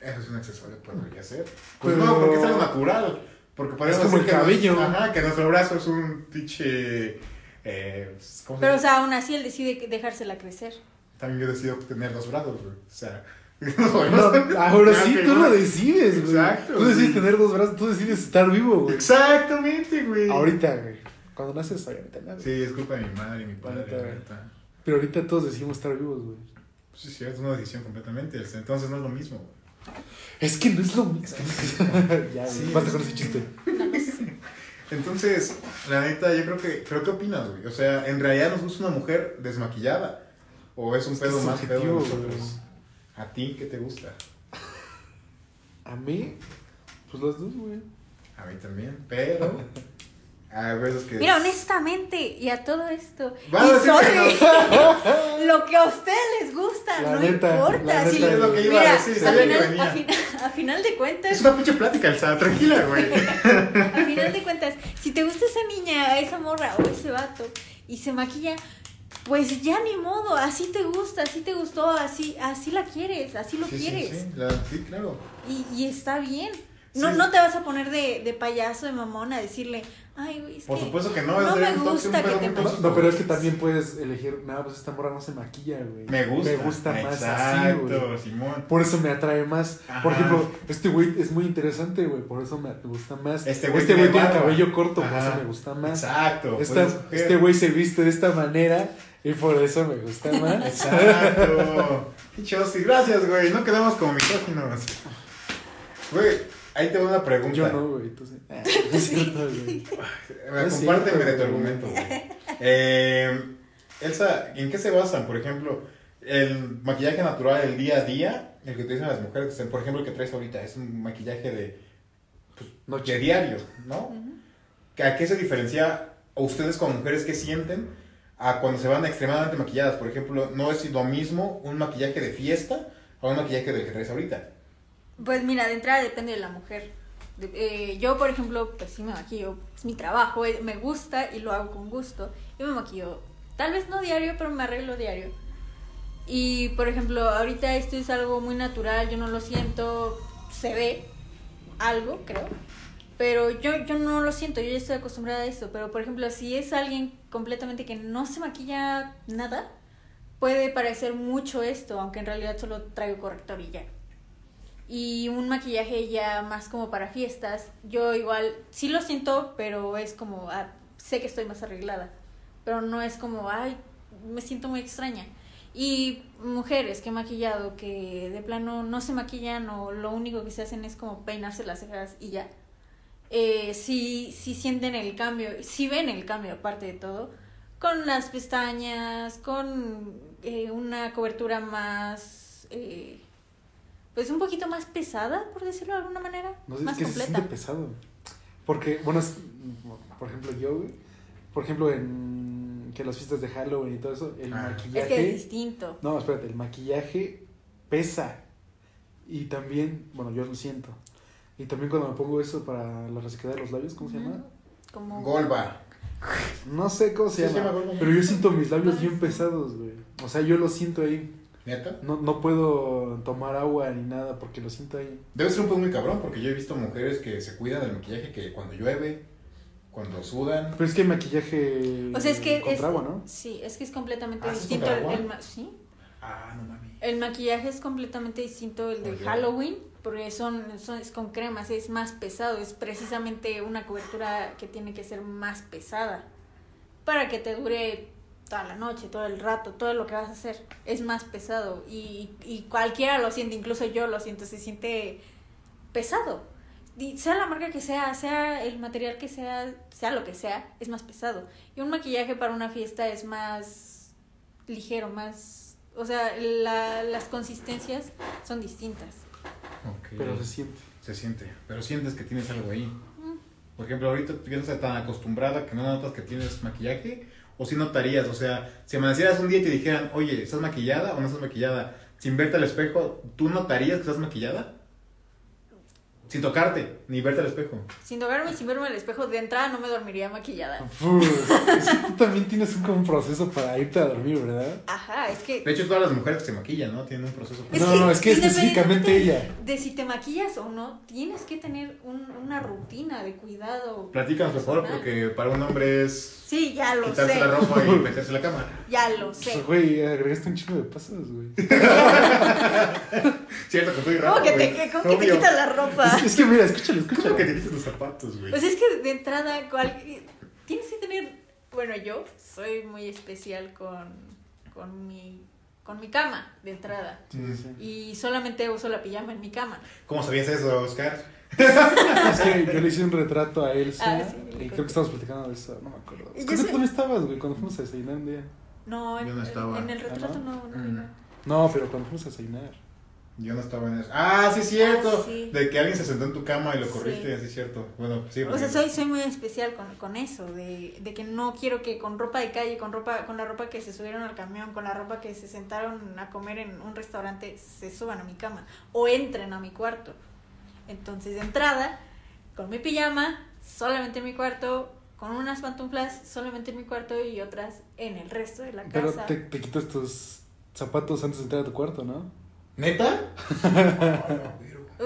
Eso es un accesorio, podría ser. Pues Pero- no, porque es algo natural. Porque podríamos como decir el que cabello. nos- ajá, que nuestro brazo es un pinche. Eh, ¿cómo se Pero, o sea, aún así él decide dejársela crecer. También yo decido tener dos brazos, güey. O sea. No, ahora sí, Ya, tú lo decides, güey. Exacto, Tú decides güey. tener dos brazos, tú decides estar vivo, güey. Exactamente, güey. Ahorita, güey. Cuando naces, obviamente nada. Sí, es culpa de mi madre y mi padre. Ahorita. Pero ahorita todos decimos estar vivos, güey. Sí, sí, es una decisión completamente. Entonces no es lo mismo, güey. Es que no es lo mismo. ya, güey. Sí, basta es- con ese chiste. Entonces, la neta, yo creo que. ¿Pero qué opinas, güey? O sea, ¿en realidad nos gusta una mujer desmaquillada? ¿O es un pedo más pedo de nosotros? ¿A ti qué te gusta? A mí, pues las dos, güey. A mí también, pero. Hay veces que. Mira, honestamente, y a todo esto. A y sorry, lo que a ustedes les gusta, La no neta, importa. la si neta, le- es lo que iba a mira, decir, a final, a, final, a final de cuentas, Es una pinche plática, Elsa, tranquila, güey. a final de cuentas, si te gusta esa niña, esa morra o ese vato y se maquilla, pues ya ni modo, así te gusta, así te gustó, así, así la quieres, así lo Sí, quieres. sí, la- sí, claro. Y, y está bien. No, Sí. no te vas a poner de, de payaso, de mamón, a decirle, ay, güey, Por que supuesto que no, es no me gusta que te muy No, pero es que también puedes elegir, no, pues esta morra no se maquilla, güey. Me gusta. Me gusta más así, güey. Exacto, Simón. Por eso me atrae más. Por ejemplo, este güey es muy interesante, güey. Por eso me gusta más. Este güey Este tiene güey tiene cabello corto, por Ajá. eso me gusta más. Exacto. Esta- este güey se viste de esta manera y por eso me gusta más. Exacto. Qué chosi, gracias, güey. No quedamos como misóginos. Güey, ahí te doy una pregunta. Yo no, güey. Entonces, ah, no es cierto, güey. Compárteme de tu argumento, güey. Eh, Elsa, ¿en qué se basan? Por ejemplo, el maquillaje natural del día a día, el que utilizan las mujeres, por ejemplo, el que traes ahorita, es un maquillaje de, pues, Noche. de diario, ¿no? ¿A qué se diferencia o ustedes como mujeres qué sienten a cuando se van extremadamente maquilladas? Por ejemplo, no es lo mismo un maquillaje de fiesta o un maquillaje del que traes ahorita. Pues mira, de entrada depende de la mujer. Eh, yo, por ejemplo, pues sí me maquillo, es mi trabajo, eh, me gusta y lo hago con gusto. Yo me maquillo, tal vez no diario, pero me arreglo diario. Y, por ejemplo, ahorita esto es algo muy natural, yo no lo siento, se ve algo, creo. Pero yo, yo no lo siento, yo ya estoy acostumbrada a esto. Pero, por ejemplo, si es alguien completamente que no se maquilla nada, puede parecer mucho esto, aunque en realidad solo traigo corrector y ya y un maquillaje ya más como para fiestas. Yo igual sí lo siento, pero es como, ah, sé que estoy más arreglada, pero no es como, ay, me siento muy extraña. Y mujeres que he maquillado que de plano no se maquillan o lo único que se hacen es como peinarse las cejas y ya. Eh, sí, sí sienten el cambio, sí ven el cambio aparte de todo, con las pestañas, con eh, una cobertura más... eh, pues un poquito más pesada, por decirlo de alguna manera. No sé, más es que se completa. siente pesado. Porque, bueno, es- por ejemplo, yo, por ejemplo, en que las fiestas de Halloween y todo eso, el Ah. maquillaje. es que es distinto. No, espérate, el maquillaje pesa. Y también, bueno, yo lo siento. Y también cuando me pongo eso para la resequedad de los labios, ¿cómo se llama? Como Golba. No sé cómo se Sí, se llama. pero yo siento mis labios bien pesados, güey. O sea, yo lo siento ahí. ¿Neta? No, no puedo tomar agua ni nada porque lo siento ahí. Debe ser un poco muy cabrón porque yo he visto mujeres que se cuidan del maquillaje que cuando llueve, cuando sudan. Pero es que hay maquillaje O sea, es que contra es- agua, ¿no? Sí, es que es completamente Ah, ¿sí es distinto. El, el ma- sí, Ah, no mames. el maquillaje es completamente distinto el de. Halloween, porque son, son es con cremas, es más pesado, es precisamente una cobertura que tiene que ser más pesada para que te dure toda la noche, todo el rato, todo lo que vas a hacer es más pesado y, y cualquiera lo siente, incluso yo lo siento, se siente pesado. Sea la marca que sea, sea el material que sea, sea lo que sea, es más pesado. Y un maquillaje para una fiesta es más ligero, más... O sea, la- las consistencias son distintas. Pero se siente. Se siente. Pero sientes que tienes algo ahí. Por ejemplo, ahorita tú ya estás tan acostumbrada que no notas que tienes maquillaje. O si notarías, o sea, si amanecieras un día y te dijeran, oye, ¿estás maquillada o no estás maquillada? Sin verte al espejo, ¿tú notarías que estás maquillada? Sin tocarte, ni verte al espejo. Sin tocarme y sin verme al espejo, de entrada no me dormiría maquillada. Uf, es que tú también tienes un, proceso para irte a dormir, ¿verdad? Ajá, es que... De hecho, todas las mujeres que se maquillan, ¿no? Tienen un proceso. Es no, no, es que específicamente ella. De si te maquillas o no, tienes que tener un- una rutina de cuidado. Platícanos, por favor, personal. porque para un hombre es Sí, ya lo quitarse sé. la ropa y meterse la cama. Ya lo sé. Pues, güey, agregaste un chingo de pasos, güey. Cierto que estoy raro. ¿Cómo que te, cómo que te Obvio. quitas la ropa? Es, que mira, escúchalo, ¿Cómo escúchalo. que te quitas los zapatos, güey? Pues es que de entrada, cual- tienes que tener. Bueno, yo soy muy especial con, con, mi, con mi cama de entrada. Sí, sí, sí. Y solamente uso la pijama en mi cama. ¿Cómo sabías eso, Oscar? Es que yo le hice un retrato a Elsa Ah, sí, y creo que estábamos platicando de eso, no me acuerdo. Y yo Creo que sé- tú no estabas, güey, cuando fuimos a desayunar un día. No, en, Yo no estaba. en el retrato Ah, no, no, vi Mm. nada. No, pero cuando fuimos a desayunar. Yo no estaba en eso. Ah, sí, es cierto. Ah, sí. De que alguien se sentó en tu cama y lo corriste, Sí. sí, es cierto. Bueno, sí. O sea, soy, soy muy especial con, con eso, de, de que no quiero que con ropa de calle, con ropa, con la ropa que se subieron al camión, con la ropa que se sentaron a comer en un restaurante, se suban a mi cama o entren a mi cuarto. Entonces, de entrada, con mi pijama, solamente en mi cuarto, con unas pantuflas, solamente en mi cuarto y otras en el resto de la Pero casa. te, te quitas tus zapatos antes de entrar a tu cuarto, ¿no? ¿Neta?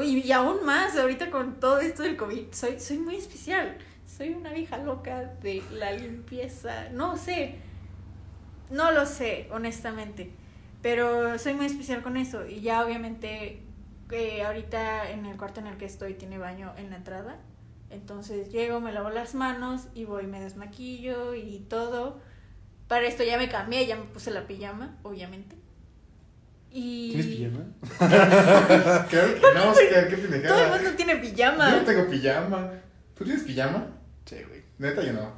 Y aún más, ahorita con todo esto del COVID, soy, soy muy especial. Soy una vieja loca de la limpieza. No sé. No lo sé, honestamente. Pero soy muy especial con eso. Y ya obviamente, eh, ahorita en el cuarto en el que estoy tiene baño en la entrada. Entonces llego, me lavo las manos y voy, me desmaquillo y todo. Para esto ya me cambié, ya me puse la pijama, obviamente. Y... ¿Tienes pijama? Claro que no, Oscar, qué Todo el pendejada. mundo tiene Yo pijama. no tengo pijama. ¿Tú tienes pijama? Sí, güey. Neta, yo no.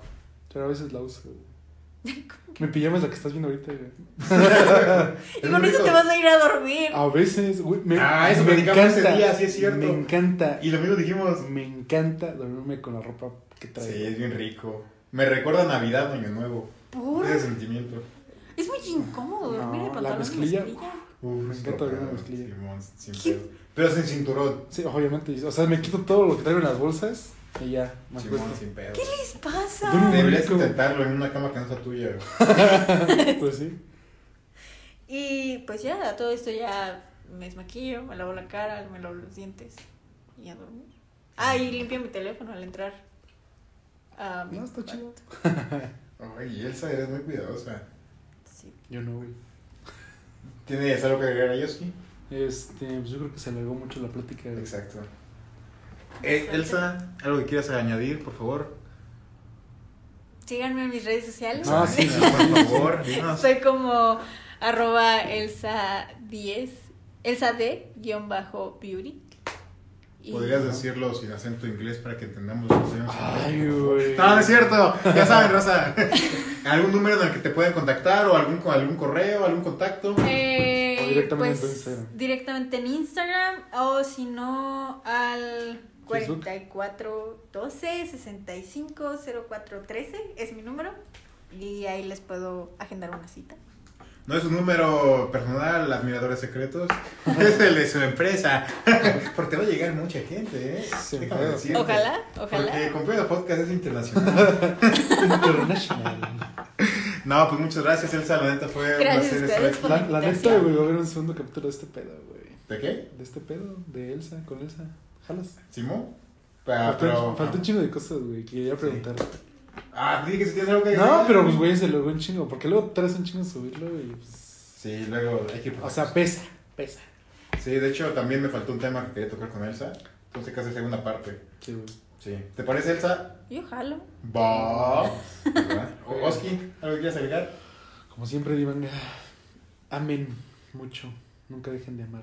Pero a veces la uso. güey. Mi pijama es la que estás viendo ahorita, güey. Y con eso te vas a ir a dormir. A veces, güey. Me, Ah, eso me ese día, sí es cierto. Me encanta. Y lo mismo dijimos. Me encanta dormirme con la ropa que Sí, traigo. es bien rico. Me recuerda a Navidad, Año Nuevo. ¿Por? Ese sentimiento. Es muy incómodo dormir No, en la pantalón y mezclilla. mezclilla. Uf, Me encanta en drogado, mezclilla. Simón, sin. Pero sin cinturón. Sí, obviamente. O sea, me quito todo lo que traigo en las bolsas y ya, Simón, acuesto. sin pedo. ¿Qué les pasa? Deberías rico. intentarlo en una cama que no sea tuya. Pues sí. Y pues ya, a todo esto ya me desmaquillo, me lavo la cara, me lavo los dientes y a dormir. Ah, y limpio mi teléfono al entrar. No, está chido. Ay, Elsa, eres muy cuidadosa. Sí. Yo no, güey. ¿Tienes algo que agregar a Yoski? Este, pues yo creo que se alargó mucho la plática. güey. Exacto. Eh, Elsa, ¿algo que quieras añadir, por favor? Síganme en mis redes sociales. Ah, sí, sí. Por favor, dinos. Soy como arroba Elsa 10, Elsa D guion bajo beauty. ¿Podrías decirlo sin acento inglés para que entendamos lo que estamos Ay, güey. No, no es cierto. Ya saben, Rosa. ¿Algún número en el que te pueden contactar o algún, algún correo, algún contacto? Eh, Eh, directamente pues, en Instagram. Directamente en Instagram o si no al Facebook. 44 12 65 04 13 es mi número y ahí les puedo agendar una cita. No es un número personal, admiradores secretos, es el de su empresa. Porque va a llegar mucha gente, ¿eh? Déjame pedo. decirte. Ojalá, ojalá. Porque Confiado Podcast es internacional. International. No, pues muchas gracias, Elsa. La neta fue un Gracias placer a estar aquí. La, la neta, güey, va a haber un segundo capítulo de este pedo, güey. ¿De qué? De este pedo, de Elsa, con Elsa. ¿Jalas? ¿Simón? Ah, faltó, pero. faltó un chingo de cosas, güey, que quería preguntar. Ah, dije que si tienes algo que decir. No, pero pues, güey, se logró un chingo. Porque luego traes un chingo subirlo y pues. Sí, luego hay que. O sea, pesa, pesa. Sí, de hecho, también me faltó un tema que quería tocar con Elsa. Entonces, casi segunda parte. Sí, güey. Sí. ¿Te parece, Elsa? Yo jalo. Va. O- Oski, ¿algo que quieras agregar? Como siempre, Divan, amen mucho. Nunca dejen de amar.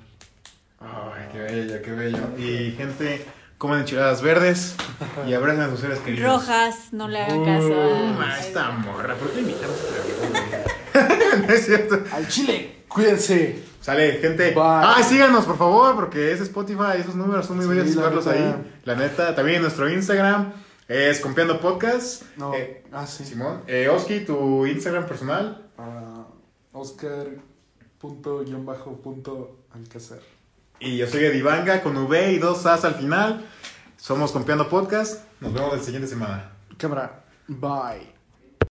Ay, qué bello, qué bello. Y gente, coman enchiladas verdes y abracen a sus seres queridos. Rojas, no le hagan caso Uh, a... esta morra, ¿por qué invitamos a esta No es cierto. ¡Al chile! ¡Cuídense! Sale, gente. Bye. Ah, síganos, por favor, porque ese Spotify, esos números son muy Sí, bellos la verlos ahí. La neta, también en nuestro Instagram es Compiando Podcast. No. Eh, ah, sí. Simón. Eh, Oski, tu Instagram personal. Ah, Oscar punto guion bajo punto. Y yo soy Edivanga con V y dos As al final. Somos Compiando Podcast. Nos vemos la siguiente semana. Cámara. Bye.